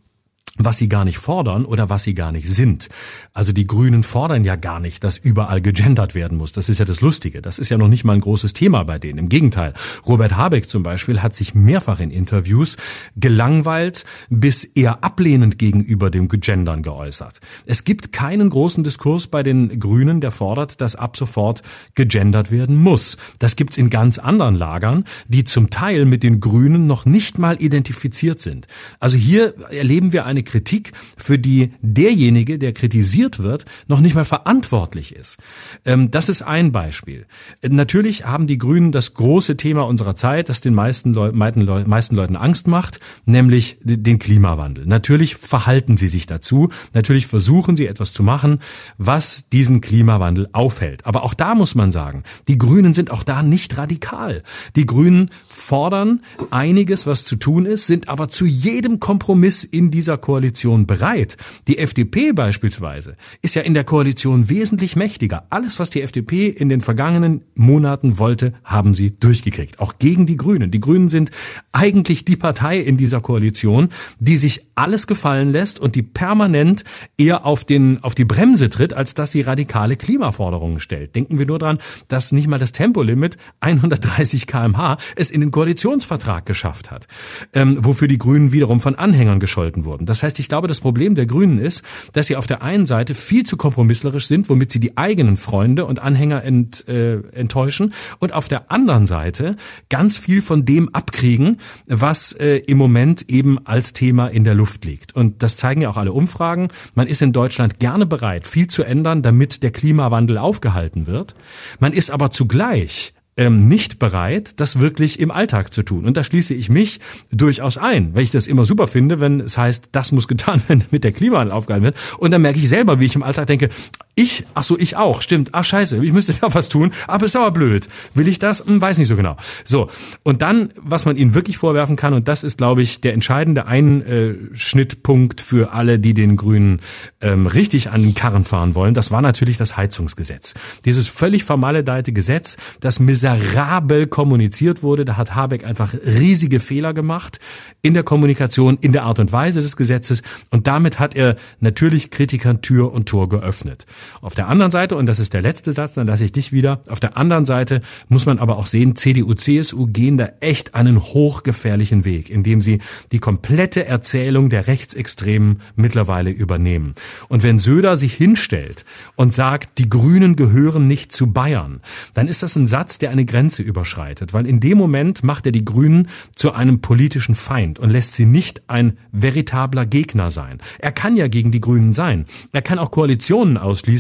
was sie gar nicht fordern oder was sie gar nicht sind. Also die Grünen fordern ja gar nicht, dass überall gegendert werden muss. Das ist ja das Lustige. Das ist ja noch nicht mal ein großes Thema bei denen. Im Gegenteil. Robert Habeck zum Beispiel hat sich mehrfach in Interviews gelangweilt bis eher ablehnend gegenüber dem Gendern geäußert. Es gibt keinen großen Diskurs bei den Grünen, der fordert, dass ab sofort gegendert werden muss. Das gibt's in ganz anderen Lagern, die zum Teil mit den Grünen noch nicht mal identifiziert sind. Also hier erleben wir eine Kritik, für die derjenige, der kritisiert wird, noch nicht mal verantwortlich ist. Ähm, das ist ein Beispiel. Natürlich haben die Grünen das große Thema unserer Zeit, das den meisten, Leu meisten Leuten Angst macht, nämlich den Klimawandel. Natürlich verhalten sie sich dazu, natürlich versuchen sie etwas zu machen, was diesen Klimawandel aufhält. Aber auch da muss man sagen, die Grünen sind auch da nicht radikal. Die Grünen fordern einiges, was zu tun ist, sind aber zu jedem Kompromiss in dieser Koalition Koalition bereit. Die FDP beispielsweise ist ja in der Koalition wesentlich mächtiger. Alles, was die FDP in den vergangenen Monaten wollte, haben sie durchgekriegt. Auch gegen die Grünen. Die Grünen sind eigentlich die Partei in dieser Koalition, die sich alles gefallen lässt und die permanent eher auf den, auf die Bremse tritt, als dass sie radikale Klimaforderungen stellt. Denken wir nur dran, dass nicht mal das Tempolimit 130 kmh es in den Koalitionsvertrag geschafft hat, ähm, wofür die Grünen wiederum von Anhängern gescholten wurden. Das heißt, ich glaube, das Problem der Grünen ist, dass sie auf der einen Seite viel zu kompromisslerisch sind, womit sie die eigenen Freunde und Anhänger ent, äh, enttäuschen und auf der anderen Seite ganz viel von dem abkriegen, was äh, im Moment eben als Thema in der Luft liegt. Und das zeigen ja auch alle Umfragen. Man ist in Deutschland gerne bereit, viel zu ändern, damit der Klimawandel aufgehalten wird. Man ist aber zugleich ähm, nicht bereit, das wirklich im Alltag zu tun. Und da schließe ich mich durchaus ein, weil ich das immer super finde, wenn es heißt, das muss getan [laughs] werden, damit der Klimawandel aufgehalten wird. Und dann merke ich selber, wie ich im Alltag denke, ich, ach so, ich auch, stimmt, ach scheiße, ich müsste [laughs] ja was tun, aber ist aber blöd. Will ich das? Hm, weiß nicht so genau. So, und dann, was man ihnen wirklich vorwerfen kann, und das ist, glaube ich, der entscheidende Einschnittpunkt für alle, die den Grünen ähm, richtig an den Karren fahren wollen, das war natürlich das Heizungsgesetz. Dieses völlig vermaledeite Gesetz, das miserabel kommuniziert wurde. Da hat Habeck einfach riesige Fehler gemacht in der Kommunikation, in der Art und Weise des Gesetzes. Und damit hat er natürlich Kritikern Tür und Tor geöffnet. Auf der anderen Seite, und das ist der letzte Satz, dann lasse ich dich wieder, auf der anderen Seite muss man aber auch sehen, CDU, CSU gehen da echt einen hochgefährlichen Weg, indem sie die komplette Erzählung der Rechtsextremen mittlerweile übernehmen. Und wenn Söder sich hinstellt und sagt, die Grünen gehören nicht zu Bayern, dann ist das ein Satz, der eine Grenze überschreitet, weil in dem Moment macht er die Grünen zu einem politischen Feind und lässt sie nicht ein veritabler Gegner sein. Er kann ja gegen die Grünen sein. Er kann auch Koalitionen ausschließen,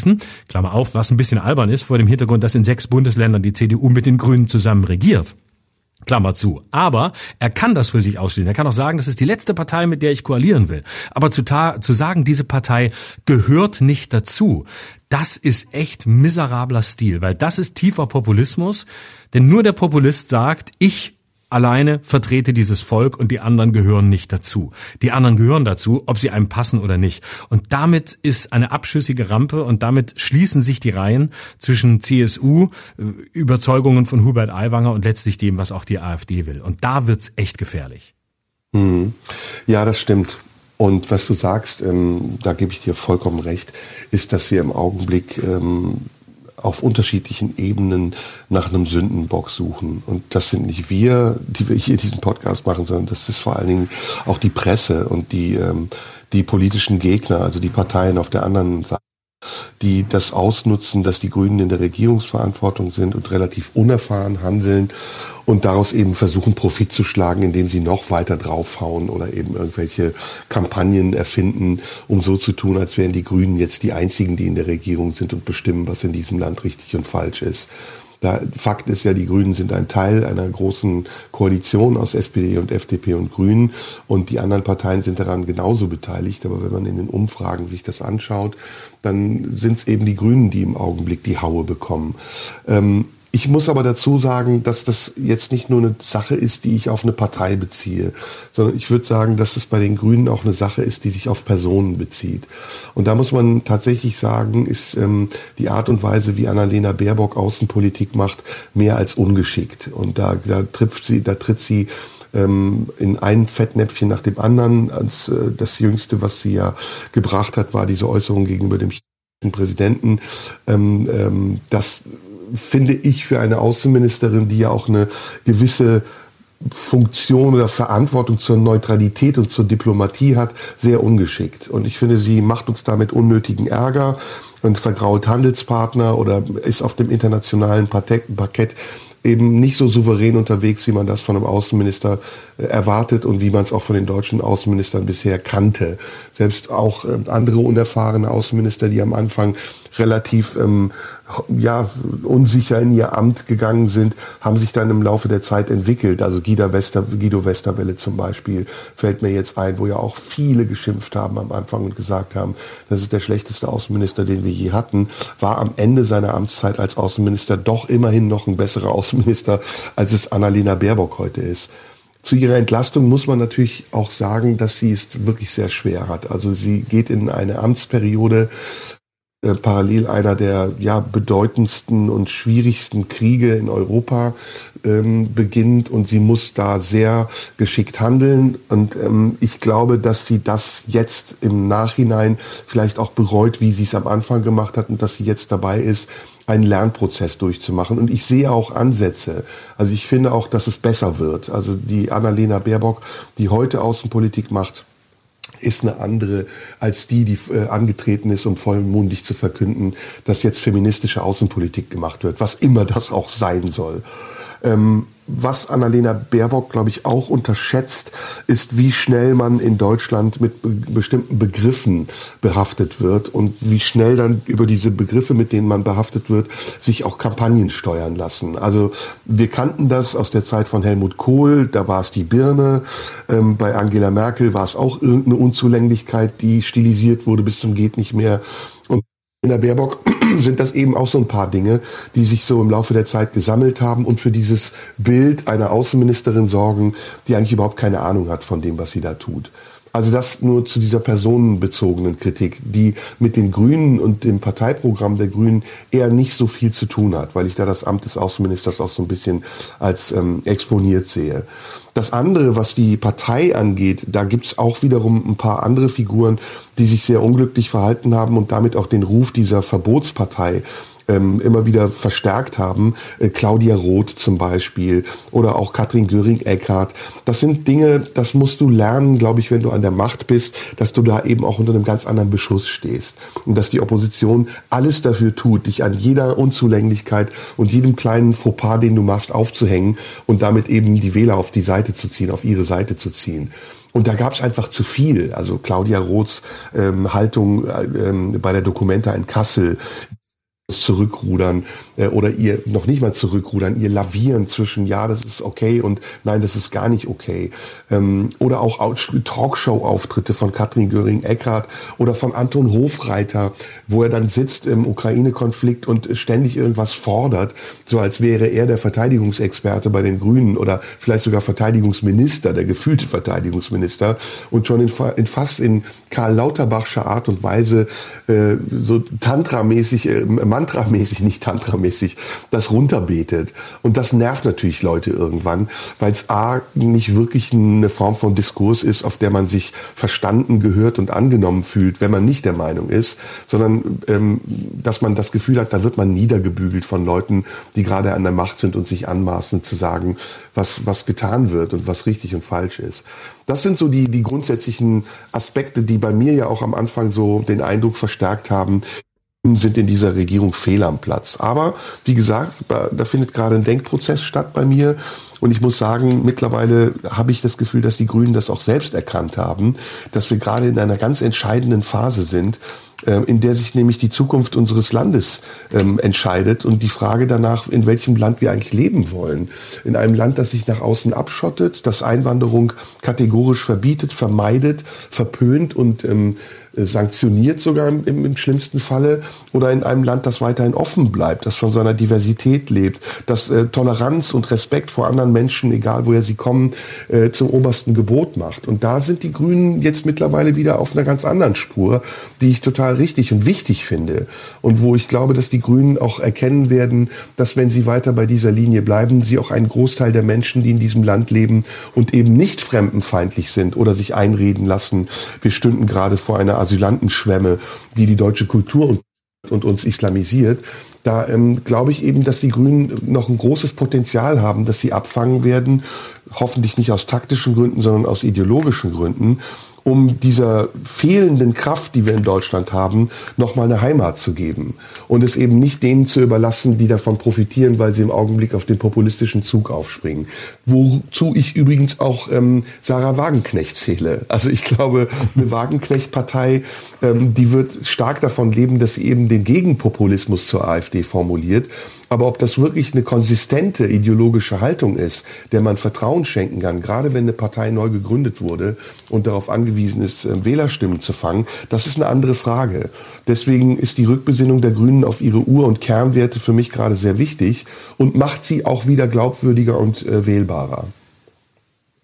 Klammer auf, was ein bisschen albern ist, vor dem Hintergrund, dass in sechs Bundesländern die CDU mit den Grünen zusammen regiert. Klammer zu. Aber er kann das für sich ausschließen. Er kann auch sagen, das ist die letzte Partei, mit der ich koalieren will. Aber zu, zu sagen, diese Partei gehört nicht dazu, das ist echt miserabler Stil, weil das ist tiefer Populismus. Denn nur der Populist sagt, ich alleine vertrete dieses Volk und die anderen gehören nicht dazu. Die anderen gehören dazu, ob sie einem passen oder nicht. Und damit ist eine abschüssige Rampe und damit schließen sich die Reihen zwischen CSU, äh, Überzeugungen von Hubert Aiwanger und letztlich dem, was auch die AfD will. Und da wird's echt gefährlich. Mhm. Ja, das stimmt. Und was du sagst, ähm, da gebe ich dir vollkommen recht, ist, dass wir im Augenblick ähm, auf unterschiedlichen Ebenen nach einem Sündenbock suchen. Und das sind nicht wir, die wir hier diesen Podcast machen, sondern das ist vor allen Dingen auch die Presse und die, ähm, die politischen Gegner, also die Parteien auf der anderen Seite die das ausnutzen, dass die Grünen in der Regierungsverantwortung sind und relativ unerfahren handeln und daraus eben versuchen, Profit zu schlagen, indem sie noch weiter draufhauen oder eben irgendwelche Kampagnen erfinden, um so zu tun, als wären die Grünen jetzt die einzigen, die in der Regierung sind und bestimmen, was in diesem Land richtig und falsch ist. Da, Fakt ist ja, die Grünen sind ein Teil einer großen Koalition aus SPD und FDP und Grünen und die anderen Parteien sind daran genauso beteiligt. Aber wenn man in den Umfragen sich das anschaut, dann sind es eben die Grünen, die im Augenblick die Haue bekommen. Ähm, ich muss aber dazu sagen, dass das jetzt nicht nur eine Sache ist, die ich auf eine Partei beziehe, sondern ich würde sagen, dass es bei den Grünen auch eine Sache ist, die sich auf Personen bezieht. Und da muss man tatsächlich sagen, ist ähm, die Art und Weise, wie Annalena Baerbock Außenpolitik macht, mehr als ungeschickt. Und da, da trifft sie, da tritt sie ähm, in ein Fettnäpfchen nach dem anderen. Als, äh, das Jüngste, was sie ja gebracht hat, war diese Äußerung gegenüber dem Präsidenten. Ähm, ähm, das finde ich für eine Außenministerin, die ja auch eine gewisse Funktion oder Verantwortung zur Neutralität und zur Diplomatie hat, sehr ungeschickt. Und ich finde, sie macht uns damit unnötigen Ärger und vergraut Handelspartner oder ist auf dem internationalen Parkett eben nicht so souverän unterwegs, wie man das von einem Außenminister äh, erwartet und wie man es auch von den deutschen Außenministern bisher kannte. Selbst auch äh, andere unerfahrene Außenminister, die am Anfang relativ ähm, ja, unsicher in ihr Amt gegangen sind, haben sich dann im Laufe der Zeit entwickelt. Also Guido, Wester, Guido Westerwelle zum Beispiel fällt mir jetzt ein, wo ja auch viele geschimpft haben am Anfang und gesagt haben, das ist der schlechteste Außenminister, den wir je hatten, war am Ende seiner Amtszeit als Außenminister doch immerhin noch ein besserer Außenminister, als es Annalena Baerbock heute ist. Zu ihrer Entlastung muss man natürlich auch sagen, dass sie es wirklich sehr schwer hat. Also sie geht in eine Amtsperiode, äh, parallel einer der ja, bedeutendsten und schwierigsten Kriege in Europa ähm, beginnt und sie muss da sehr geschickt handeln. Und ähm, ich glaube, dass sie das jetzt im Nachhinein vielleicht auch bereut, wie sie es am Anfang gemacht hat und dass sie jetzt dabei ist, einen Lernprozess durchzumachen. Und ich sehe auch Ansätze. Also ich finde auch, dass es besser wird. Also die Annalena Baerbock, die heute Außenpolitik macht, ist eine andere als die, die äh, angetreten ist, um vollmundig zu verkünden, dass jetzt feministische Außenpolitik gemacht wird, was immer das auch sein soll. Ähm, was Annalena Baerbock, glaube ich, auch unterschätzt, ist, wie schnell man in Deutschland mit be bestimmten Begriffen behaftet wird und wie schnell dann über diese Begriffe, mit denen man behaftet wird, sich auch Kampagnen steuern lassen. Also wir kannten das aus der Zeit von Helmut Kohl, da war es die Birne, ähm, bei Angela Merkel war es auch irgendeine Unzulänglichkeit, die stilisiert wurde bis zum geht nicht mehr. Und der Baerbock [clears throat] sind das eben auch so ein paar Dinge, die sich so im Laufe der Zeit gesammelt haben und für dieses Bild einer Außenministerin sorgen, die eigentlich überhaupt keine Ahnung hat von dem, was sie da tut. Also das nur zu dieser personenbezogenen Kritik, die mit den Grünen und dem Parteiprogramm der Grünen eher nicht so viel zu tun hat, weil ich da das Amt des Außenministers auch so ein bisschen als ähm, exponiert sehe. Das andere, was die Partei angeht, da gibt's auch wiederum ein paar andere Figuren, die sich sehr unglücklich verhalten haben und damit auch den Ruf dieser Verbotspartei ähm, immer wieder verstärkt haben. Äh, Claudia Roth zum Beispiel oder auch Katrin Göring-Eckardt. Das sind Dinge, das musst du lernen, glaube ich, wenn du an der Macht bist, dass du da eben auch unter einem ganz anderen Beschuss stehst. Und dass die Opposition alles dafür tut, dich an jeder Unzulänglichkeit und jedem kleinen Fauxpas, den du machst, aufzuhängen und damit eben die Wähler auf die Seite zu ziehen, auf ihre Seite zu ziehen. Und da gab es einfach zu viel. Also Claudia Roths ähm, Haltung äh, ähm, bei der Documenta in Kassel, zurückrudern äh, oder ihr noch nicht mal zurückrudern, ihr lavieren zwischen ja, das ist okay und nein, das ist gar nicht okay. Ähm, oder auch Talkshow-Auftritte von Katrin Göring-Eckardt oder von Anton Hofreiter, wo er dann sitzt im Ukraine-Konflikt und ständig irgendwas fordert, so als wäre er der Verteidigungsexperte bei den Grünen oder vielleicht sogar Verteidigungsminister, der gefühlte Verteidigungsminister und schon in, in fast in Karl Lauterbachscher Art und Weise äh, so Tantra-mäßig äh, mantramäßig, nicht tantramäßig, das runterbetet. Und das nervt natürlich Leute irgendwann, weil es A, nicht wirklich eine Form von Diskurs ist, auf der man sich verstanden, gehört und angenommen fühlt, wenn man nicht der Meinung ist, sondern ähm, dass man das Gefühl hat, da wird man niedergebügelt von Leuten, die gerade an der Macht sind und sich anmaßen zu sagen, was, was getan wird und was richtig und falsch ist. Das sind so die, die grundsätzlichen Aspekte, die bei mir ja auch am Anfang so den Eindruck verstärkt haben, sind in dieser Regierung fehl am Platz. Aber wie gesagt, da findet gerade ein Denkprozess statt bei mir. Und ich muss sagen, mittlerweile habe ich das Gefühl, dass die Grünen das auch selbst erkannt haben, dass wir gerade in einer ganz entscheidenden Phase sind, äh, in der sich nämlich die Zukunft unseres Landes ähm, entscheidet und die Frage danach, in welchem Land wir eigentlich leben wollen. In einem Land, das sich nach außen abschottet, das Einwanderung kategorisch verbietet, vermeidet, verpönt und ähm, äh, sanktioniert sogar im, im, schlimmsten Falle oder in einem Land, das weiterhin offen bleibt, das von seiner Diversität lebt, das äh, Toleranz und Respekt vor anderen Menschen, egal woher sie kommen, äh, zum obersten Gebot macht. Und da sind die Grünen jetzt mittlerweile wieder auf einer ganz anderen Spur, die ich total richtig und wichtig finde und wo ich glaube, dass die Grünen auch erkennen werden, dass wenn sie weiter bei dieser Linie bleiben, sie auch einen Großteil der Menschen, die in diesem Land leben und eben nicht fremdenfeindlich sind oder sich einreden lassen, wir stünden gerade vor einer Asylantenschwemme, die die deutsche Kultur und, und uns islamisiert. Da ähm, glaube ich eben, dass die Grünen noch ein großes Potenzial haben, dass sie abfangen werden, hoffentlich nicht aus taktischen Gründen, sondern aus ideologischen Gründen um dieser fehlenden Kraft, die wir in Deutschland haben, nochmal eine Heimat zu geben. Und es eben nicht denen zu überlassen, die davon profitieren, weil sie im Augenblick auf den populistischen Zug aufspringen. Wozu ich übrigens auch ähm, Sarah Wagenknecht zähle. Also ich glaube, eine Wagenknecht-Partei, ähm, die wird stark davon leben, dass sie eben den Gegenpopulismus zur AfD formuliert aber ob das wirklich eine konsistente ideologische Haltung ist, der man Vertrauen schenken kann, gerade wenn eine Partei neu gegründet wurde und darauf angewiesen ist, äh, Wählerstimmen zu fangen, das ist eine andere Frage. Deswegen ist die Rückbesinnung der Grünen auf ihre Ur- und Kernwerte für mich gerade sehr wichtig und macht sie auch wieder glaubwürdiger und äh, wählbarer.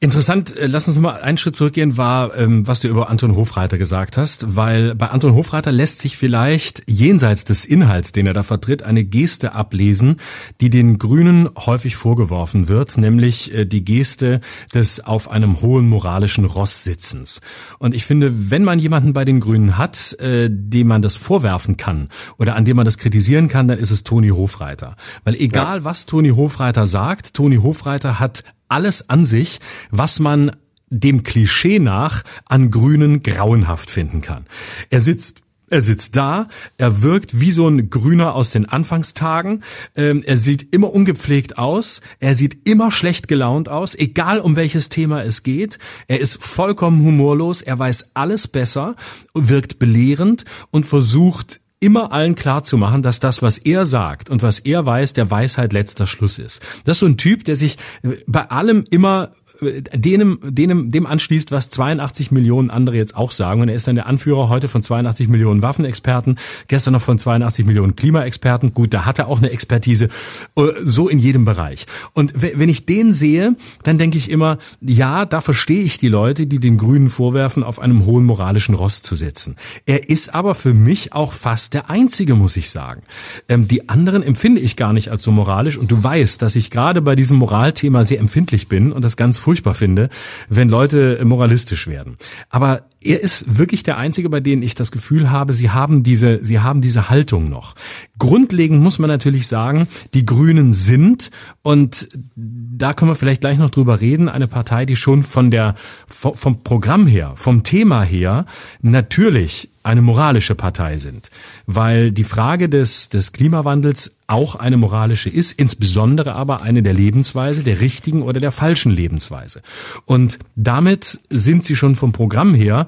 Interessant, äh, lass uns mal einen Schritt zurückgehen, war, ähm, was du über Anton Hofreiter gesagt hast, weil bei Anton Hofreiter lässt sich vielleicht jenseits des Inhalts, den er da vertritt, eine Geste ablesen, die den Grünen häufig vorgeworfen wird, nämlich äh, die Geste des auf einem hohen moralischen Ross sitzens. Und ich finde, wenn man jemanden bei den Grünen hat, äh, dem man das vorwerfen kann oder an dem man das kritisieren kann, dann ist es Toni Hofreiter. Weil egal ja. was Toni Hofreiter sagt, Toni Hofreiter hat alles an sich, was man dem Klischee nach an Grünen grauenhaft finden kann. Er sitzt Er sitzt da, er wirkt wie so ein Grüner aus den Anfangstagen, ähm, er sieht immer ungepflegt aus, er sieht immer schlecht gelaunt aus, egal um welches Thema es geht, er ist vollkommen humorlos, er weiß alles besser, wirkt belehrend und versucht immer allen klar zu machen, dass das, was er sagt und was er weiß, der Weisheit letzter Schluss ist. Das ist so ein Typ, der sich bei allem immer dem, dem, dem anschließt, was 82 Millionen andere jetzt auch sagen. Und er ist dann der Anführer heute von 82 Millionen Waffenexperten, gestern noch von 82 Millionen Klimaexperten. Gut, da hat er auch eine Expertise, äh, so in jedem Bereich. Und wenn ich den sehe, dann denke ich immer, ja, da verstehe ich die Leute, die den Grünen vorwerfen, auf einem hohen moralischen Rost zu sitzen. Er ist aber für mich auch fast der Einzige, muss ich sagen. Ähm, die anderen empfinde ich gar nicht als so moralisch. Und du weißt, dass ich gerade bei diesem Moralthema sehr empfindlich bin und das ganz finde, wenn Leute moralistisch werden. Aber er ist wirklich der einzige, bei dem ich das Gefühl habe, sie haben diese, sie haben diese Haltung noch. Grundlegend muss man natürlich sagen, die Grünen sind und da können wir vielleicht gleich noch drüber reden, eine Partei, die schon von der, vom Programm her, vom Thema her natürlich eine moralische Partei sind, weil die Frage des, des Klimawandels auch eine moralische ist, insbesondere aber eine der Lebensweise, der richtigen oder der falschen Lebensweise. Und damit sind sie schon vom Programm her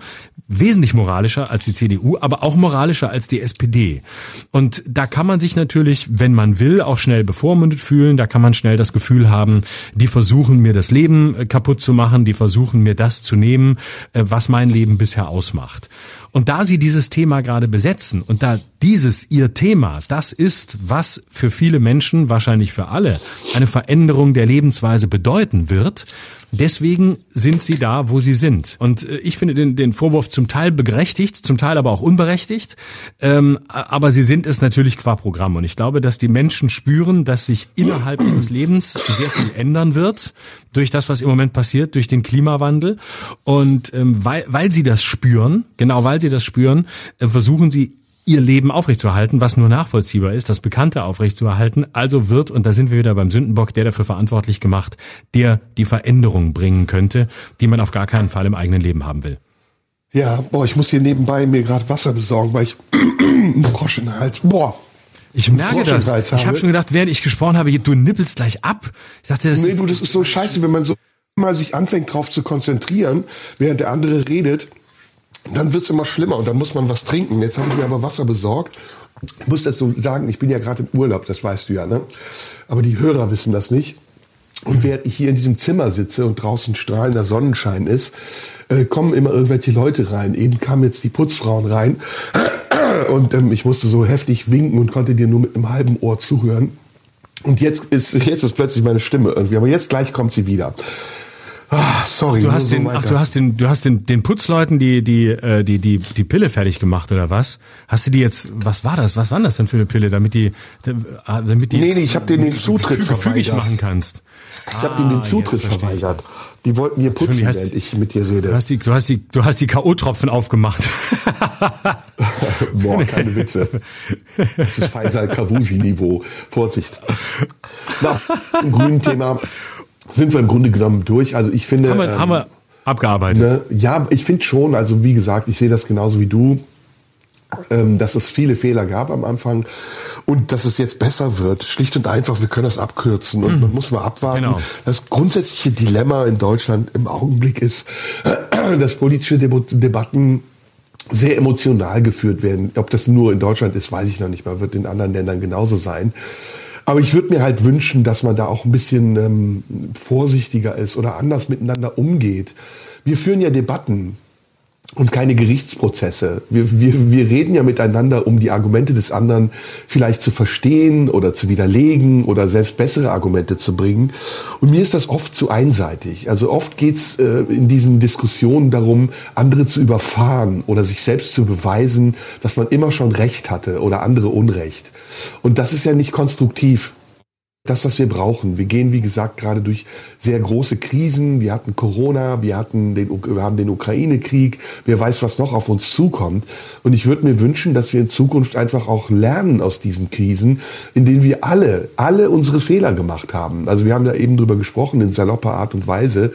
wesentlich moralischer als die CDU, aber auch moralischer als die SPD. Und da kann man sich natürlich, wenn man will, auch schnell bevormundet fühlen. Da kann man schnell das Gefühl haben, die versuchen mir das Leben äh, kaputt zu machen, die versuchen mir das zu nehmen, äh, was mein Leben bisher ausmacht. Und da Sie dieses Thema gerade besetzen und da dieses Ihr Thema, das ist, was für viele Menschen, wahrscheinlich für alle, eine Veränderung der Lebensweise bedeuten wird, Deswegen sind sie da, wo sie sind. Und äh, ich finde den, den Vorwurf zum Teil berechtigt, zum Teil aber auch unberechtigt. Ähm, aber sie sind es natürlich qua Programm. Und ich glaube, dass die Menschen spüren, dass sich innerhalb ihres Lebens sehr viel ändern wird durch das, was im Moment passiert, durch den Klimawandel. Und ähm, weil, weil sie das spüren, genau weil sie das spüren, äh, versuchen sie ihr Leben aufrechtzuerhalten, was nur nachvollziehbar ist, das Bekannte aufrechtzuerhalten. Also wird, und da sind wir wieder beim Sündenbock, der dafür verantwortlich gemacht, der die Veränderung bringen könnte, die man auf gar keinen Fall im eigenen Leben haben will. Ja, boah, ich muss hier nebenbei mir gerade Wasser besorgen, weil ich [clears throat] einen Frosch in den Hals. Boah. Ich merke das. Ich habe schon gedacht, während ich gesprochen habe, du nippelst gleich ab. Ich dachte, das nee, ist du, das ist so scheiße, wenn man so mal sich anfängt drauf zu konzentrieren, während der andere redet dann wird's immer schlimmer und dann muss man was trinken. Jetzt habe ich mir aber Wasser besorgt. Ich muss das so sagen, ich bin ja gerade im Urlaub, das weißt du ja, ne? Aber die Hörer wissen das nicht. Und während ich hier in diesem Zimmer sitze und draußen strahlender Sonnenschein ist, äh, kommen immer irgendwelche Leute rein. Eben kamen jetzt die Putzfrauen rein [clears throat] und ähm, ich musste so heftig winken und konnte dir nur mit einem halben Ohr zuhören. Und jetzt ist, jetzt ist plötzlich meine Stimme irgendwie, aber jetzt gleich kommt sie wieder. Ah, sorry. Du hast den, ach, du hast den, du hast den, den Putzleuten die, die, äh, die, die, die Pille fertig gemacht oder was? Hast du die jetzt? Was war das? Was war das denn für eine Pille, damit die, damit die? Nee, nee, ich habe denen den Zutritt verweigert. machen kannst. Ich ah, habe denen den Zutritt verweigert. Die wollten mir putzen, Schon, hast, während ich mit dir rede. Du hast die, du hast die, du hast die KO-Tropfen aufgemacht. [laughs] Boah, keine Witze. Das ist Faisal Kavusi-Niveau. Vorsicht. Na, im grünen Thema sind wir im Grunde genommen durch. Also ich finde. Haben wir, ähm, haben wir abgearbeitet. Ne, ja, ich finde schon, also wie gesagt, ich sehe das genauso wie du, ähm, dass es viele Fehler gab am Anfang und dass es jetzt besser wird. Schlicht und einfach, wir können das abkürzen und mhm. man muss mal abwarten. Genau. Das grundsätzliche Dilemma in Deutschland im Augenblick ist, [clears throat] dass politische Debatten sehr emotional geführt werden. Ob das nur in Deutschland ist, weiß ich noch nicht mal, wird in anderen Ländern genauso sein. Aber ich würde mir halt wünschen, dass man da auch ein bisschen ähm, vorsichtiger ist oder anders miteinander umgeht. Wir führen ja Debatten und keine Gerichtsprozesse. Wir, wir, wir reden ja miteinander, um die Argumente des anderen vielleicht zu verstehen oder zu widerlegen oder selbst bessere Argumente zu bringen. Und mir ist das oft zu einseitig. Also oft geht's äh, in diesen Diskussionen darum, andere zu überfahren oder sich selbst zu beweisen, dass man immer schon Recht hatte oder andere Unrecht. Und das ist ja nicht konstruktiv das, was wir brauchen. Wir gehen, wie gesagt, gerade durch sehr große Krisen. Wir hatten Corona, wir hatten den, wir haben den Ukraine-Krieg. Wer weiß, was noch auf uns zukommt. Und ich würde mir wünschen, dass wir in Zukunft einfach auch lernen aus diesen Krisen, in denen wir alle, alle unsere Fehler gemacht haben. Also wir haben da eben drüber gesprochen in salopper Art und Weise.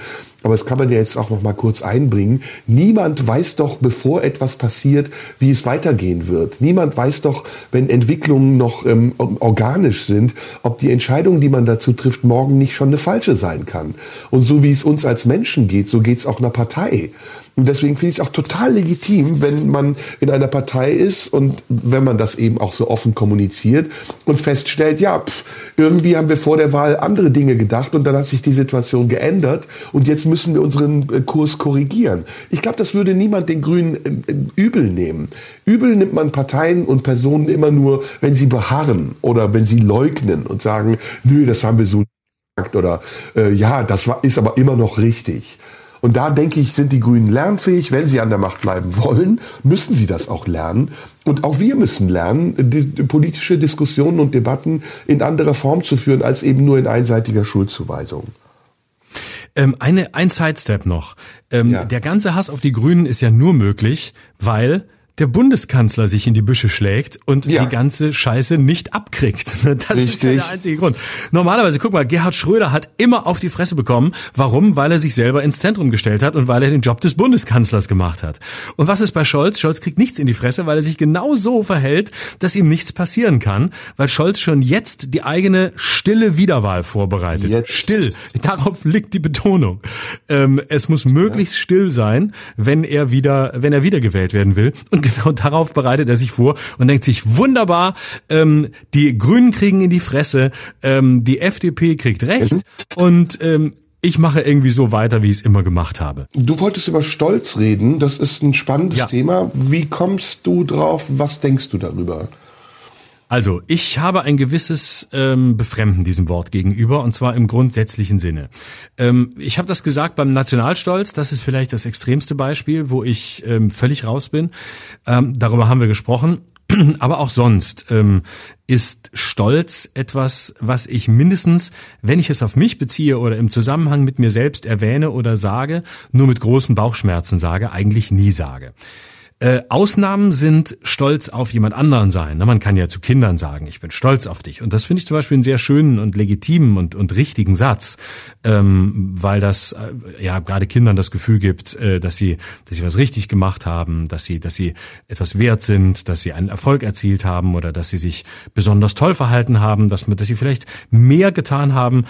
Aber das kann man ja jetzt auch noch mal kurz einbringen. Niemand weiß doch, bevor etwas passiert, wie es weitergehen wird. Niemand weiß doch, wenn Entwicklungen noch ähm, organisch sind, ob die Entscheidung, die man dazu trifft, morgen nicht schon eine falsche sein kann. Und so wie es uns als Menschen geht, so geht es auch einer Partei. Und deswegen finde ich es auch total legitim, wenn man in einer Partei ist und wenn man das eben auch so offen kommuniziert und feststellt, ja, pff, irgendwie haben wir vor der Wahl andere Dinge gedacht und dann hat sich die Situation geändert und jetzt müssen wir unseren äh, Kurs korrigieren. Ich glaube, das würde niemand den Grünen äh, übel nehmen. Übel nimmt man Parteien und Personen immer nur, wenn sie beharren oder wenn sie leugnen und sagen, nö, das haben wir so gesagt oder äh, ja, das war, ist aber immer noch richtig. Und da denke ich, sind die Grünen lernfähig. Wenn sie an der Macht bleiben wollen, müssen sie das auch lernen. Und auch wir müssen lernen, die, die politische Diskussionen und Debatten in anderer Form zu führen, als eben nur in einseitiger Schuldzuweisung. Ähm, eine, ein Sidestep noch. Ähm, ja. Der ganze Hass auf die Grünen ist ja nur möglich, weil der Bundeskanzler sich in die Büsche schlägt und ja. die ganze Scheiße nicht abkriegt. [laughs] Das Richtig. ist ja der einzige Grund. Normalerweise, guck mal, Gerhard Schröder hat immer auf die Fresse bekommen. Warum? Weil er sich selber ins Zentrum gestellt hat und weil er den Job des Bundeskanzlers gemacht hat. Und was ist bei Scholz? Scholz kriegt nichts in die Fresse, weil er sich genau so verhält, dass ihm nichts passieren kann, weil Scholz schon jetzt die eigene stille Wiederwahl vorbereitet. Jetzt. Still. Darauf liegt die Betonung. Ähm, es muss möglichst ja. still sein, wenn er wieder, wenn er wiedergewählt werden will. Und genau darauf bereitet er sich vor und denkt sich, wunderbar, ähm, die Grünen kriegen in die Fresse, ähm, die FDP kriegt recht mhm. und ähm, ich mache irgendwie so weiter, wie ich es immer gemacht habe. Du wolltest über Stolz reden, das ist ein spannendes ja. Thema. Wie kommst du drauf? Was denkst du darüber? Also, ich habe ein gewisses ähm, Befremden diesem Wort gegenüber, und zwar im grundsätzlichen Sinne. Ähm, ich habe das gesagt beim Nationalstolz, das ist vielleicht das extremste Beispiel, wo ich ähm, völlig raus bin. Ähm, darüber haben wir gesprochen. [clears throat] Aber auch sonst ähm, ist Stolz etwas, was ich mindestens, wenn ich es auf mich beziehe oder im Zusammenhang mit mir selbst erwähne oder sage, nur mit großen Bauchschmerzen sage, eigentlich nie sage. Äh, Ausnahmen sind stolz auf jemand anderen sein. Man kann ja zu Kindern sagen, ich bin stolz auf dich. Und das finde ich zum Beispiel einen sehr schönen und legitimen und, und richtigen Satz, ähm, weil das äh, ja gerade Kindern das Gefühl gibt, äh, dass sie, dass sie was richtig gemacht haben, dass sie, dass sie etwas wert sind, dass sie einen Erfolg erzielt haben oder dass sie sich besonders toll verhalten haben, dass, dass sie vielleicht mehr getan haben,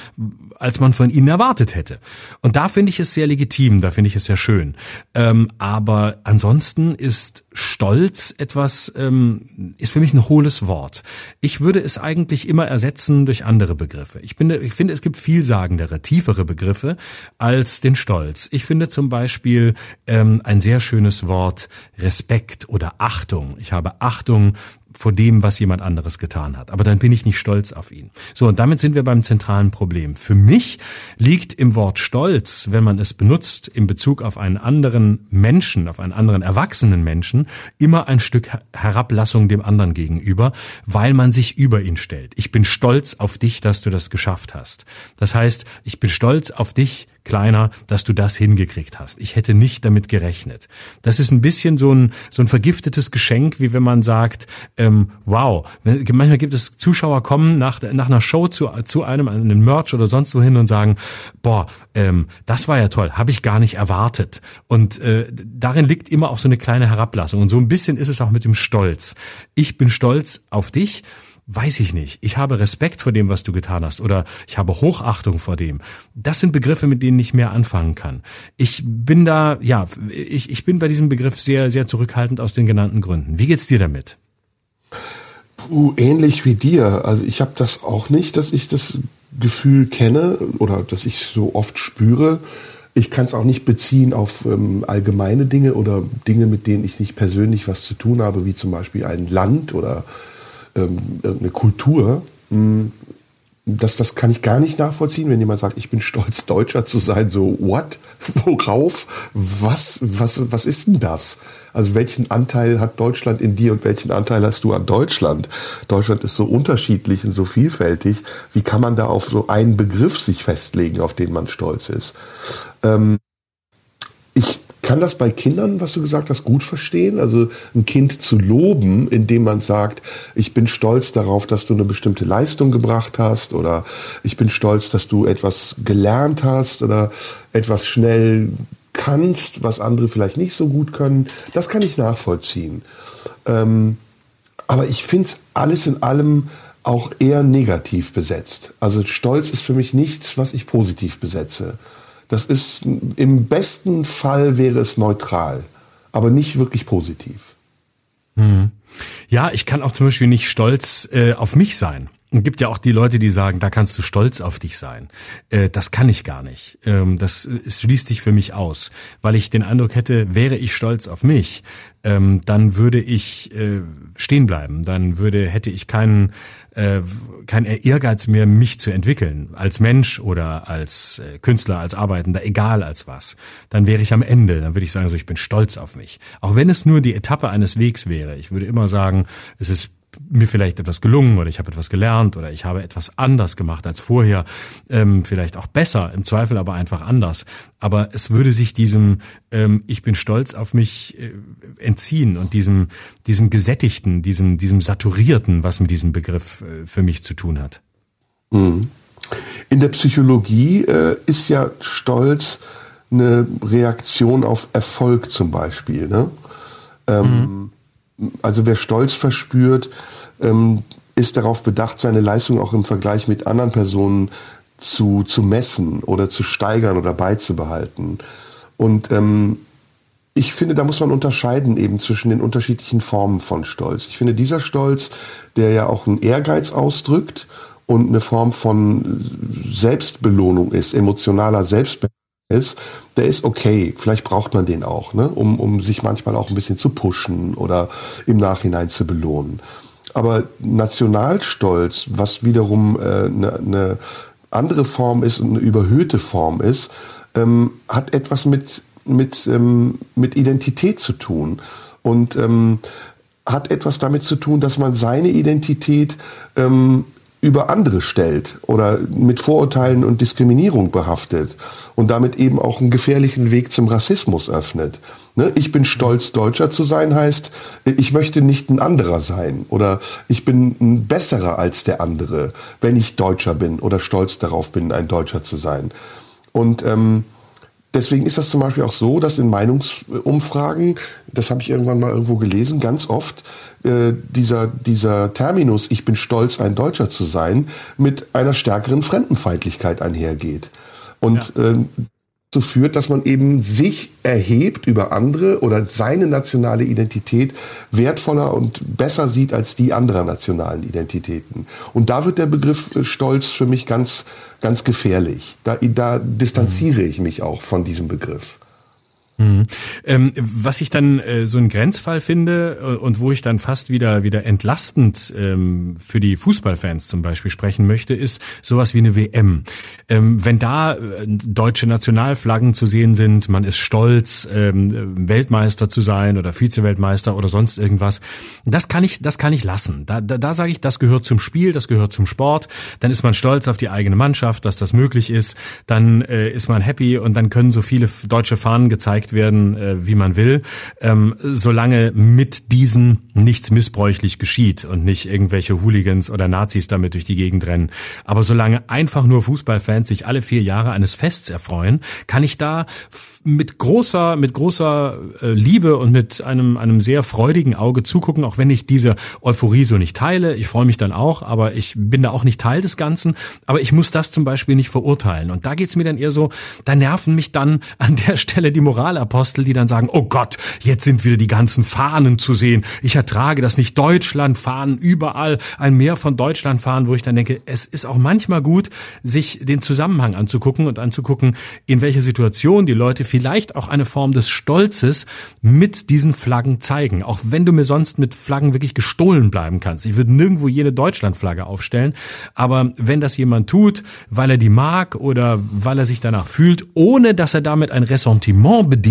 als man von ihnen erwartet hätte. Und da finde ich es sehr legitim, da finde ich es sehr schön. Ähm, aber ansonsten ist Stolz etwas, ähm, ist für mich ein hohles Wort. Ich würde es eigentlich immer ersetzen durch andere Begriffe. Ich finde, ich finde, es gibt vielsagendere, tiefere Begriffe als den Stolz. Ich finde zum Beispiel ähm, ein sehr schönes Wort Respekt oder Achtung. Ich habe Achtung vor dem, was jemand anderes getan hat. Aber dann bin ich nicht stolz auf ihn. So, und damit sind wir beim zentralen Problem. Für mich liegt im Wort Stolz, wenn man es benutzt, in Bezug auf einen anderen Menschen, auf einen anderen erwachsenen Menschen, immer ein Stück Herablassung dem anderen gegenüber, weil man sich über ihn stellt. Ich bin stolz auf dich, dass du das geschafft hast. Das heißt, ich bin stolz auf dich, Kleiner, dass du das hingekriegt hast. Ich hätte nicht damit gerechnet. Das ist ein bisschen so ein, so ein vergiftetes Geschenk, wie wenn man sagt, ähm, wow, manchmal gibt es Zuschauer kommen nach, nach einer Show zu, zu einem, einem Merch oder sonst wohin und sagen, boah, ähm, das war ja toll, habe ich gar nicht erwartet. Und äh, darin liegt immer auch so eine kleine Herablassung. Und so ein bisschen ist es auch mit dem Stolz. Ich bin stolz auf dich weiß ich nicht. Ich habe Respekt vor dem, was du getan hast oder ich habe Hochachtung vor dem. Das sind Begriffe, mit denen ich mehr anfangen kann. Ich bin da, ja, ich, ich bin bei diesem Begriff sehr, sehr zurückhaltend aus den genannten Gründen. Wie geht's dir damit? Puh, ähnlich wie dir. Also ich habe das auch nicht, dass ich das Gefühl kenne oder dass ich so oft spüre. Ich kann es auch nicht beziehen auf ähm, allgemeine Dinge oder Dinge, mit denen ich nicht persönlich was zu tun habe, wie zum Beispiel ein Land oder ähm, irgendeine Kultur, hm, das, das kann ich gar nicht nachvollziehen, wenn jemand sagt, ich bin stolz, Deutscher zu sein. So, what? [laughs] Worauf? Was, was, was ist denn das? Also welchen Anteil hat Deutschland in dir und welchen Anteil hast du an Deutschland? Deutschland ist so unterschiedlich und so vielfältig. Wie kann man da auf so einen Begriff sich festlegen, auf den man stolz ist? Ähm, kann das bei Kindern, was du gesagt hast, gut verstehen. Also ein Kind zu loben, indem man sagt, ich bin stolz darauf, dass du eine bestimmte Leistung gebracht hast oder ich bin stolz, dass du etwas gelernt hast oder etwas schnell kannst, was andere vielleicht nicht so gut können. Das kann ich nachvollziehen. Ähm, aber ich finde es alles in allem auch eher negativ besetzt. Also Stolz ist für mich nichts, was ich positiv besetze. Das ist im besten Fall wäre es neutral, aber nicht wirklich positiv. Hm. Ja, ich kann auch zum Beispiel nicht stolz äh, auf mich sein. Es gibt ja auch die Leute, die sagen, da kannst du stolz auf dich sein. Äh, das kann ich gar nicht. Ähm, das schließt sich für mich aus, weil ich den Eindruck hätte, wäre ich stolz auf mich, ähm, dann würde ich äh, stehen bleiben. Dann würde hätte ich keinen äh, kein Ehrgeiz mehr, mich zu entwickeln, als Mensch oder als äh, Künstler, als Arbeitender, egal als was. Dann wäre ich am Ende, dann würde ich sagen, so ich bin stolz auf mich. Auch wenn es nur die Etappe eines Wegs wäre. Ich würde immer sagen, es ist mir vielleicht etwas gelungen oder ich habe etwas gelernt oder ich habe etwas anders gemacht als vorher, ähm, vielleicht auch besser, im Zweifel aber einfach anders. Aber es würde sich diesem ähm, Ich bin stolz auf mich äh, entziehen und diesem, diesem gesättigten, diesem, diesem saturierten, was mit diesem Begriff äh, für mich zu tun hat. Mhm. In der Psychologie äh, ist ja Stolz eine Reaktion auf Erfolg zum Beispiel. Ne? Ähm, mhm also wer Stolz verspürt, ähm, ist darauf bedacht, seine Leistung auch im Vergleich mit anderen Personen zu, zu messen oder zu steigern oder beizubehalten. Und ähm, ich finde, da muss man unterscheiden eben zwischen den unterschiedlichen Formen von Stolz. Ich finde, dieser Stolz, der ja auch einen Ehrgeiz ausdrückt und eine Form von Selbstbelohnung ist, emotionaler Selbstbelohnung, ist, der ist okay. Vielleicht braucht man den auch, ne? um, um sich manchmal auch ein bisschen zu pushen oder im Nachhinein zu belohnen. Aber Nationalstolz, was wiederum eine äh, ne, ne andere Form ist und eine überhöhte Form ist, ähm, hat etwas mit, mit, ähm, mit Identität zu tun. Und ähm, hat etwas damit zu tun, dass man seine Identität ähm, über andere stellt oder mit Vorurteilen und Diskriminierung behaftet und damit eben auch einen gefährlichen Weg zum Rassismus öffnet. Ne? Ich bin stolz, Deutscher zu sein, heißt, ich möchte nicht ein anderer sein oder ich bin ein besserer als der andere, wenn ich Deutscher bin oder stolz darauf bin, ein Deutscher zu sein. Und ähm, deswegen ist das zum Beispiel auch so, dass in Meinungsumfragen, das habe ich irgendwann mal irgendwo gelesen, ganz oft äh, dieser, dieser Terminus, ich bin stolz, ein Deutscher zu sein, mit einer stärkeren Fremdenfeindlichkeit einhergeht. Und ja. ähm, so führt, dass man eben sich erhebt über andere oder seine nationale Identität wertvoller und besser sieht als die anderer nationalen Identitäten. Und da wird der Begriff äh, Stolz für mich ganz, ganz gefährlich. Da, da distanziere ich mich auch von diesem Begriff. Mhm. Ähm, was ich dann äh, so ein Grenzfall finde äh, und wo ich dann fast wieder wieder entlastend ähm, für die Fußballfans zum Beispiel sprechen möchte, ist sowas wie eine WM. Ähm, wenn da äh, deutsche Nationalflaggen zu sehen sind, man ist stolz, ähm, Weltmeister zu sein oder Vize-Weltmeister oder sonst irgendwas, das kann ich das kann ich lassen. Da, da, da sage ich, das gehört zum Spiel, das gehört zum Sport. Dann ist man stolz auf die eigene Mannschaft, dass das möglich ist. Dann äh, ist man happy und dann können so viele deutsche Fahnen gezeigt gezeigt werden, äh, wie man will, ähm, solange mit diesen nichts missbräuchlich geschieht und nicht irgendwelche Hooligans oder Nazis damit durch die Gegend rennen. Aber solange einfach nur Fußballfans sich alle vier Jahre eines Fests erfreuen, kann ich da mit großer, mit großer äh, Liebe und mit einem, einem sehr freudigen Auge zugucken, auch wenn ich diese Euphorie so nicht teile. Ich freue mich dann auch, aber ich bin da auch nicht Teil des Ganzen. Aber ich muss das zum Beispiel nicht verurteilen. Und da geht's mir dann eher so, da nerven mich dann an der Stelle die Moralapostel, die dann sagen, oh Gott, jetzt sind wieder die ganzen Fahnen zu sehen. Ich ertrage das nicht. Deutschland Fahnen überall, ein Meer von Deutschland fahren, wo ich dann denke, es ist auch manchmal gut, sich den Zusammenhang anzugucken und anzugucken, in welcher Situation die Leute vielleicht auch eine Form des Stolzes mit diesen Flaggen zeigen. Auch wenn du mir sonst mit Flaggen wirklich gestohlen bleiben kannst. Ich würde nirgendwo jene Deutschlandflagge aufstellen. Aber wenn das jemand tut, weil er die mag oder weil er sich danach fühlt, ohne dass er damit ein Ressentiment bedient,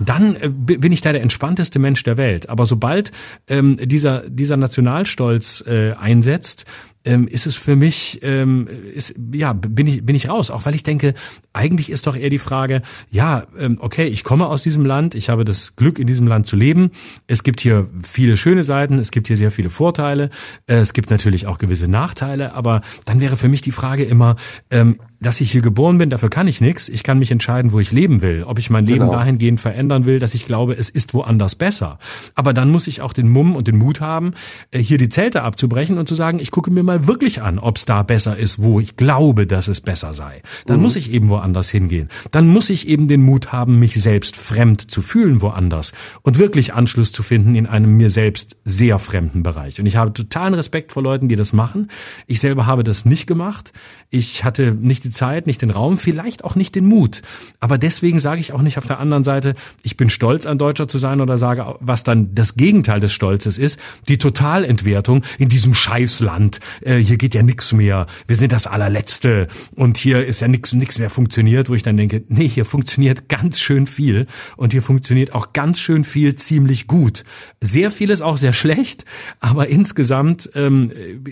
dann äh, bin ich da der entspannteste Mensch der Welt. Aber sobald ähm, dieser, dieser Nationalstolz äh, einsetzt, ähm, ist es für mich, ähm, ist, ja, bin ich, bin ich raus. Auch weil ich denke, eigentlich ist doch eher die Frage, ja, ähm, okay, ich komme aus diesem Land, ich habe das Glück, in diesem Land zu leben. Es gibt hier viele schöne Seiten, es gibt hier sehr viele Vorteile, äh, es gibt natürlich auch gewisse Nachteile, aber dann wäre für mich die Frage immer, ähm, dass ich hier geboren bin, dafür kann ich nichts. Ich kann mich entscheiden, wo ich leben will. Ob ich mein Leben genau. dahingehend verändern will, dass ich glaube, es ist woanders besser. Aber dann muss ich auch den Mumm und den Mut haben, äh, hier die Zelte abzubrechen und zu sagen, ich gucke mir mal wirklich an, ob es da besser ist, wo ich glaube, dass es besser sei. Dann mhm. muss ich eben woanders hingehen. Dann muss ich eben den Mut haben, mich selbst fremd zu fühlen woanders und wirklich Anschluss zu finden in einem mir selbst sehr fremden Bereich. Und ich habe totalen Respekt vor Leuten, die das machen. Ich selber habe das nicht gemacht. Ich hatte nicht die Zeit, nicht den Raum, vielleicht auch nicht den Mut. Aber deswegen sage ich auch nicht auf der anderen Seite, ich bin stolz an Deutscher zu sein oder sage, was dann das Gegenteil des Stolzes ist, die Totalentwertung in diesem Scheißland. Äh, hier geht ja nichts mehr. Wir sind das allerletzte und hier ist ja nichts nichts mehr funktioniert, wo ich dann denke, nee, hier funktioniert ganz schön viel und hier funktioniert auch ganz schön viel ziemlich gut. Sehr vieles auch sehr schlecht, aber insgesamt ähm,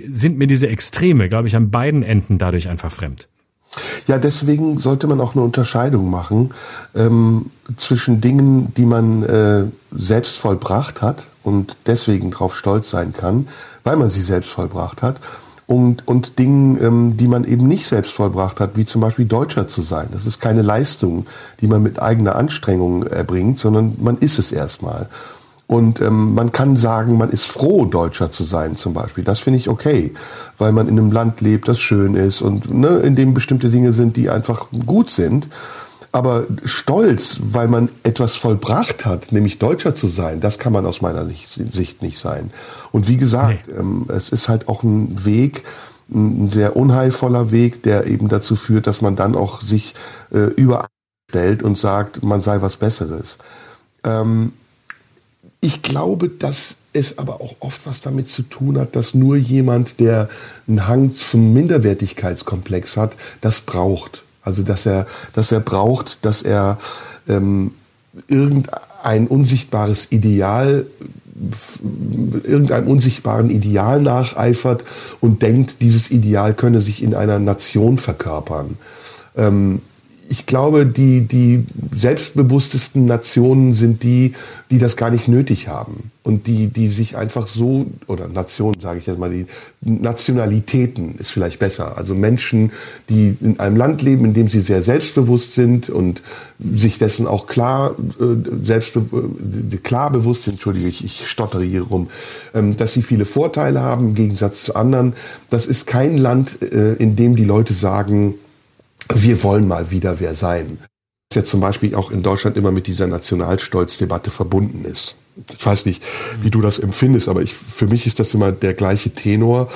sind mir diese Extreme, glaube ich, an beiden Enden dadurch einfach fremd. Ja, deswegen sollte man auch eine Unterscheidung machen ähm, zwischen Dingen, die man äh, selbst vollbracht hat und deswegen darauf stolz sein kann, weil man sie selbst vollbracht hat, und, und Dingen, ähm, die man eben nicht selbst vollbracht hat, wie zum Beispiel Deutscher zu sein. Das ist keine Leistung, die man mit eigener Anstrengung erbringt, sondern man ist es erstmal. Und ähm, man kann sagen, man ist froh, Deutscher zu sein zum Beispiel. Das finde ich okay, weil man in einem Land lebt, das schön ist und ne, in dem bestimmte Dinge sind, die einfach gut sind. Aber Stolz, weil man etwas vollbracht hat, nämlich Deutscher zu sein, das kann man aus meiner Sicht nicht sein. Und wie gesagt, nee. ähm, es ist halt auch ein Weg, ein sehr unheilvoller Weg, der eben dazu führt, dass man dann auch sich äh, überstellt und sagt, man sei was Besseres. Ähm, ich glaube, dass es aber auch oft was damit zu tun hat, dass nur jemand, der einen Hang zum Minderwertigkeitskomplex hat, das braucht. Also dass er, dass er braucht, dass er ähm, irgendein unsichtbares Ideal irgendeinem unsichtbaren Ideal nacheifert und denkt, dieses Ideal könne sich in einer Nation verkörpern. Ähm, ich glaube, die, die selbstbewusstesten Nationen sind die, die das gar nicht nötig haben. Und die, die sich einfach so, oder Nationen sage ich jetzt mal, die Nationalitäten ist vielleicht besser. Also Menschen, die in einem Land leben, in dem sie sehr selbstbewusst sind und sich dessen auch klar, äh, selbstbe äh, klar bewusst sind, entschuldige ich, ich stottere hier rum, ähm, dass sie viele Vorteile haben im Gegensatz zu anderen. Das ist kein Land, äh, in dem die Leute sagen, wir wollen mal wieder wer sein. Was ja zum Beispiel auch in Deutschland immer mit dieser Nationalstolzdebatte verbunden ist. Ich weiß nicht, wie du das empfindest, aber ich, für mich ist das immer der gleiche Tenor,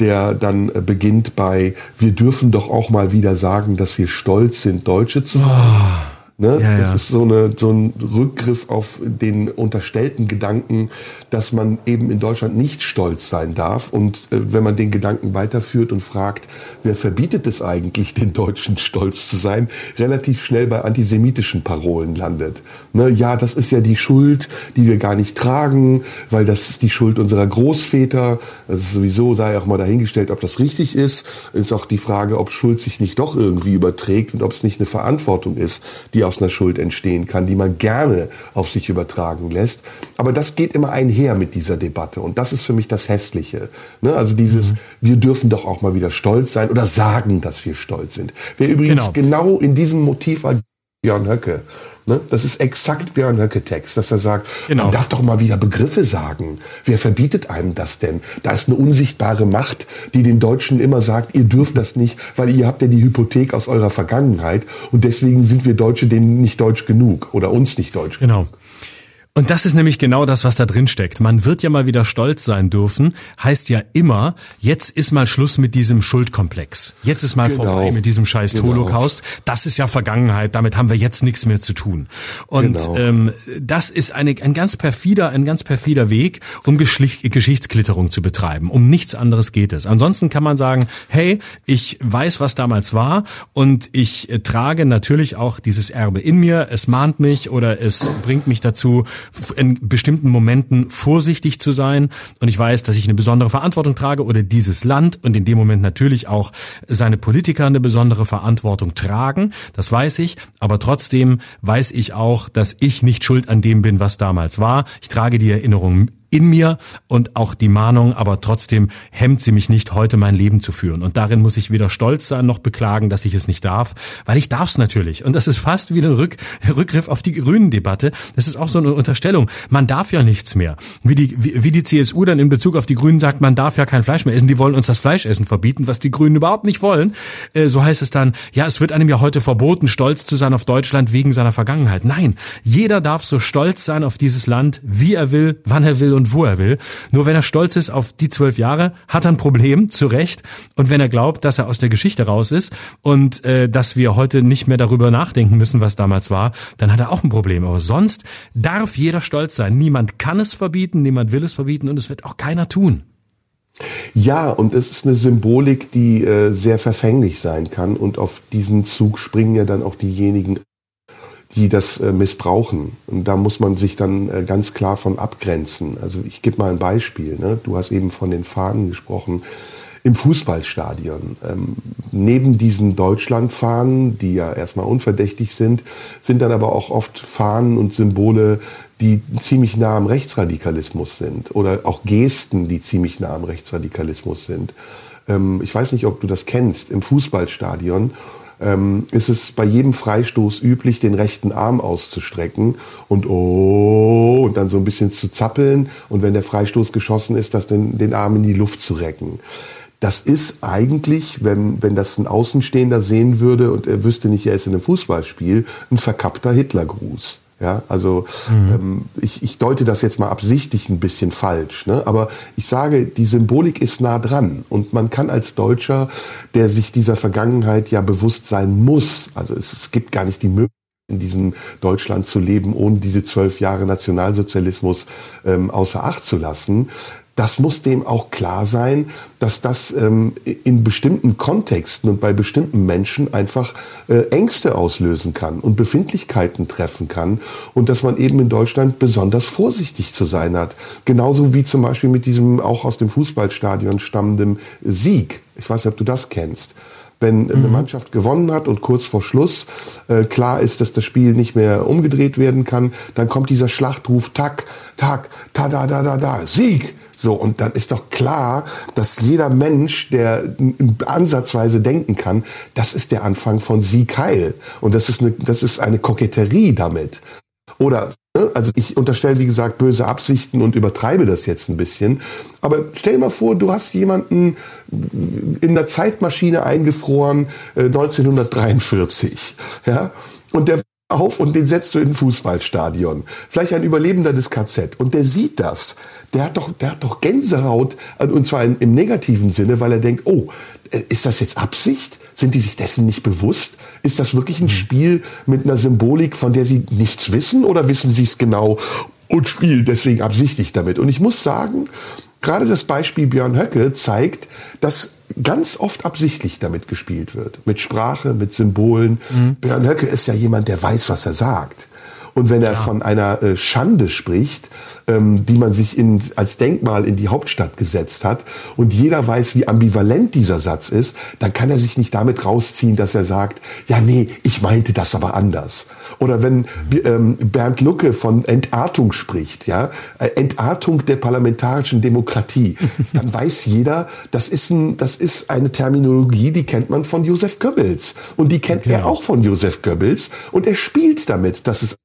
der dann beginnt bei, wir dürfen doch auch mal wieder sagen, dass wir stolz sind, Deutsche zu sein. Oh. Ne? Ja, das ja. ist so, eine, so ein Rückgriff auf den unterstellten Gedanken, dass man eben in Deutschland nicht stolz sein darf. Und äh, wenn man den Gedanken weiterführt und fragt, wer verbietet es eigentlich, den Deutschen stolz zu sein, relativ schnell bei antisemitischen Parolen landet. Ne? Ja, das ist ja die Schuld, die wir gar nicht tragen, weil das ist die Schuld unserer Großväter. Das ist sowieso, sei auch mal dahingestellt, ob das richtig ist. Ist auch die Frage, ob Schuld sich nicht doch irgendwie überträgt und ob es nicht eine Verantwortung ist, die aus einer Schuld entstehen kann, die man gerne auf sich übertragen lässt. Aber das geht immer einher mit dieser Debatte. Und das ist für mich das Hässliche. Ne? Also dieses, mhm. wir dürfen doch auch mal wieder stolz sein oder sagen, dass wir stolz sind. Wer übrigens genau, genau in diesem Motiv war Björn Höcke. Ne? Das ist exakt Björn Höcke-Text, dass er sagt, genau. man darf doch mal wieder Begriffe sagen. Wer verbietet einem das denn? Da ist eine unsichtbare Macht, die den Deutschen immer sagt, ihr dürft das nicht, weil ihr habt ja die Hypothek aus eurer Vergangenheit und deswegen sind wir Deutsche denen nicht deutsch genug oder uns nicht deutsch genau. genug. Und das ist nämlich genau das, was da drin steckt. Man wird ja mal wieder stolz sein dürfen, heißt ja immer, jetzt ist mal Schluss mit diesem Schuldkomplex. Jetzt ist mal genau. vorbei mit diesem scheiß genau. Holocaust. Das ist ja Vergangenheit, damit haben wir jetzt nichts mehr zu tun. Und genau. ähm, das ist eine, ein ganz perfider, ein ganz perfider Weg, um Geschlicht, Geschichtsklitterung zu betreiben. Um nichts anderes geht es. Ansonsten kann man sagen, hey, ich weiß, was damals war und ich äh, trage natürlich auch dieses Erbe in mir. Es mahnt mich oder es bringt mich dazu, in bestimmten Momenten vorsichtig zu sein. Und ich weiß, dass ich eine besondere Verantwortung trage oder dieses Land und in dem Moment natürlich auch seine Politiker eine besondere Verantwortung tragen. Das weiß ich. Aber trotzdem weiß ich auch, dass ich nicht schuld an dem bin, was damals war. Ich trage die Erinnerung in mir und auch die Mahnung, aber trotzdem hemmt sie mich nicht, heute mein Leben zu führen. Und darin muss ich weder stolz sein noch beklagen, dass ich es nicht darf, weil ich darf es natürlich. Und das ist fast wie ein Rück, Rückgriff auf die Grünen-Debatte. Das ist auch so eine Unterstellung. Man darf ja nichts mehr. Wie die, wie, wie die CSU dann in Bezug auf die Grünen sagt, man darf ja kein Fleisch mehr essen. Die wollen uns das Fleischessen verbieten, was die Grünen überhaupt nicht wollen. Äh, so heißt es dann, ja, es wird einem ja heute verboten, stolz zu sein auf Deutschland wegen seiner Vergangenheit. Nein, jeder darf so stolz sein auf dieses Land, wie er will, wann er will und wo er will. Nur wenn er stolz ist auf die zwölf Jahre, hat er ein Problem, zu Recht. Und wenn er glaubt, dass er aus der Geschichte raus ist und äh, dass wir heute nicht mehr darüber nachdenken müssen, was damals war, dann hat er auch ein Problem. Aber sonst darf jeder stolz sein. Niemand kann es verbieten, niemand will es verbieten und es wird auch keiner tun. Ja, und es ist eine Symbolik, die äh, sehr verfänglich sein kann. Und auf diesen Zug springen ja dann auch diejenigen die das äh, missbrauchen. Und da muss man sich dann äh, ganz klar von abgrenzen. Also ich gebe mal ein Beispiel. Ne? Du hast eben von den Fahnen gesprochen im Fußballstadion. Ähm, neben diesen Deutschlandfahnen, die ja erstmal unverdächtig sind, sind dann aber auch oft Fahnen und Symbole, die ziemlich nah am Rechtsradikalismus sind oder auch Gesten, die ziemlich nah am Rechtsradikalismus sind. Ähm, ich weiß nicht, ob du das kennst. Im Fußballstadion ähm, ist es bei jedem Freistoß üblich, den rechten Arm auszustrecken und oh und dann so ein bisschen zu zappeln und wenn der Freistoß geschossen ist, das den, den Arm in die Luft zu recken. Das ist eigentlich, wenn, wenn das ein Außenstehender sehen würde und er wüsste nicht, er ist in einem Fußballspiel, ein verkappter Hitlergruß. Ja, also mhm. ähm, ich, ich deute das jetzt mal absichtlich ein bisschen falsch, ne? aber ich sage, die Symbolik ist nah dran und man kann als Deutscher, der sich dieser Vergangenheit ja bewusst sein muss, also es, es gibt gar nicht die Möglichkeit, in diesem Deutschland zu leben, ohne diese zwölf Jahre Nationalsozialismus ähm, außer Acht zu lassen, das muss dem auch klar sein, dass das ähm, in bestimmten Kontexten und bei bestimmten Menschen einfach äh, Ängste auslösen kann und Befindlichkeiten treffen kann und dass man eben in Deutschland besonders vorsichtig zu sein hat. Genauso wie zum Beispiel mit diesem auch aus dem Fußballstadion stammenden Sieg. Ich weiß nicht, ob du das kennst wenn eine mhm. Mannschaft gewonnen hat und kurz vor Schluss äh, klar ist, dass das Spiel nicht mehr umgedreht werden kann, dann kommt dieser Schlachtruf, tak, tak, ta da da da da, Sieg, so, und dann ist doch klar, dass jeder Mensch, der ansatzweise denken kann, das ist der Anfang von Sieg Heil. Und das ist eine, das ist eine Koketterie damit. Oder, ne, also ich unterstelle, wie gesagt, böse Absichten und übertreibe das jetzt ein bisschen. Aber stell dir mal vor, du hast jemanden in der Zeitmaschine eingefroren, 1943, äh, ja, und der auf und den setzt du in ein Fußballstadion. Vielleicht ein Überlebender des KZ. Und der sieht das. Der hat doch, der hat doch Gänsehaut, und zwar im negativen Sinne, weil er denkt, oh, äh, ist das jetzt Absicht? Sind die sich dessen nicht bewusst? Ist das wirklich ein mhm. Spiel mit einer Symbolik, von der sie nichts wissen oder wissen sie es genau und spielen deswegen absichtlich damit? Und ich muss sagen, gerade das Beispiel Björn Höcke zeigt, dass ganz oft absichtlich damit gespielt wird. Mit Sprache, mit Symbolen. Mhm. Björn Höcke ist ja jemand, der weiß, was er sagt. Und wenn er ja. von einer äh, Schande spricht, ähm, die man sich in, als Denkmal in die Hauptstadt gesetzt hat, und jeder weiß, wie ambivalent dieser Satz ist, dann kann er sich nicht damit rausziehen, dass er sagt, ja, nee, ich meinte das aber anders. Oder wenn ähm, Bernd Lucke von Entartung spricht, ja, äh, Entartung der parlamentarischen Demokratie, [laughs] dann weiß jeder, das ist, ein, das ist eine Terminologie, die kennt man von Josef Goebbels. Und die kennt genau. er auch von Josef Goebbels. Und er spielt damit, dass es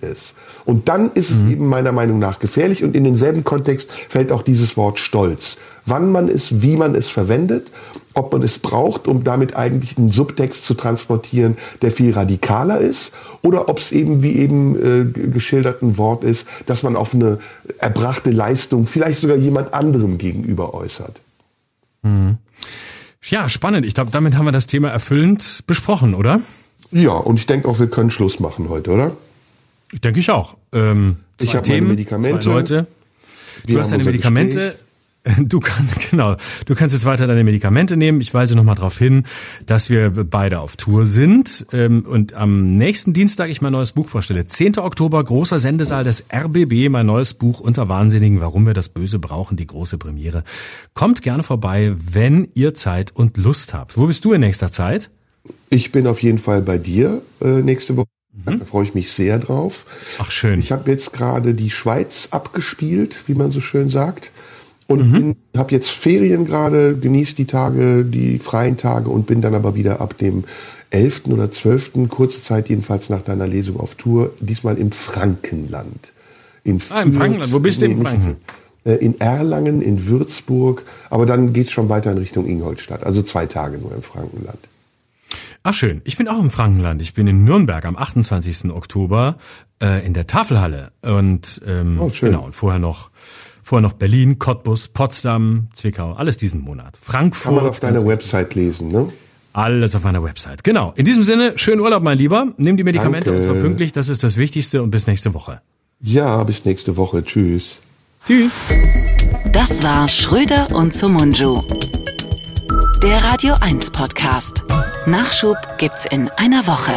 ist. Und dann ist es mhm. eben meiner Meinung nach gefährlich und in denselben Kontext fällt auch dieses Wort Stolz. Wann man es, wie man es verwendet, ob man es braucht, um damit eigentlich einen Subtext zu transportieren, der viel radikaler ist, oder ob es eben wie eben äh, geschildert ein Wort ist, dass man auf eine erbrachte Leistung vielleicht sogar jemand anderem gegenüber äußert. Mhm. Ja, spannend. Ich glaube, damit haben wir das Thema erfüllend besprochen, oder? Ja, und ich denke auch, wir können Schluss machen heute, oder? Ich denke ich auch. Ähm, ich habe Medikamente. Zwei Leute. Du hast deine Medikamente. [laughs] Du kannst, genau, du kannst jetzt weiter deine Medikamente nehmen. Ich weise nochmal darauf hin, dass wir beide auf Tour sind ähm, und am nächsten Dienstag ich mein neues Buch vorstelle. 10. Oktober, großer Sendesaal des RBB, mein neues Buch Unter Wahnsinnigen, warum wir das Böse brauchen, die große Premiere. Kommt gerne vorbei, wenn ihr Zeit und Lust habt. Wo bist du in nächster Zeit? Ich bin auf jeden Fall bei dir äh, nächste Woche. Mhm. Da freue ich mich sehr drauf. Ach schön. Ich habe jetzt gerade die Schweiz abgespielt, wie man so schön sagt und mhm. habe jetzt Ferien gerade, genieße die Tage, die freien Tage und bin dann aber wieder ab dem 11. oder 12. kurze Zeit jedenfalls nach deiner Lesung auf Tour, diesmal im Frankenland. In ah, im Frankenland. Wo bist du in Franken? Äh, in Erlangen, in Würzburg, aber dann geht es schon weiter in Richtung Ingolstadt. Also zwei Tage nur im Frankenland. Ach schön, ich bin auch im Frankenland. Ich bin in Nürnberg am 28. Oktober äh, in der Tafelhalle und ähm, oh, schön. genau und vorher noch Vorher noch Berlin, Cottbus, Potsdam, Zwickau, alles diesen Monat. Frankfurt. Kann man auf deiner Website lesen, ne? Alles auf meiner Website. Genau. In diesem Sinne, schönen Urlaub, mein Lieber. Nimm die Medikamente Danke. und zwar pünktlich. Das ist das Wichtigste und bis nächste Woche. Ja, bis nächste Woche. Tschüss. Tschüss. Das war Schröder und Sumunju. Der Radio 1 Podcast. Nachschub gibt's in einer Woche.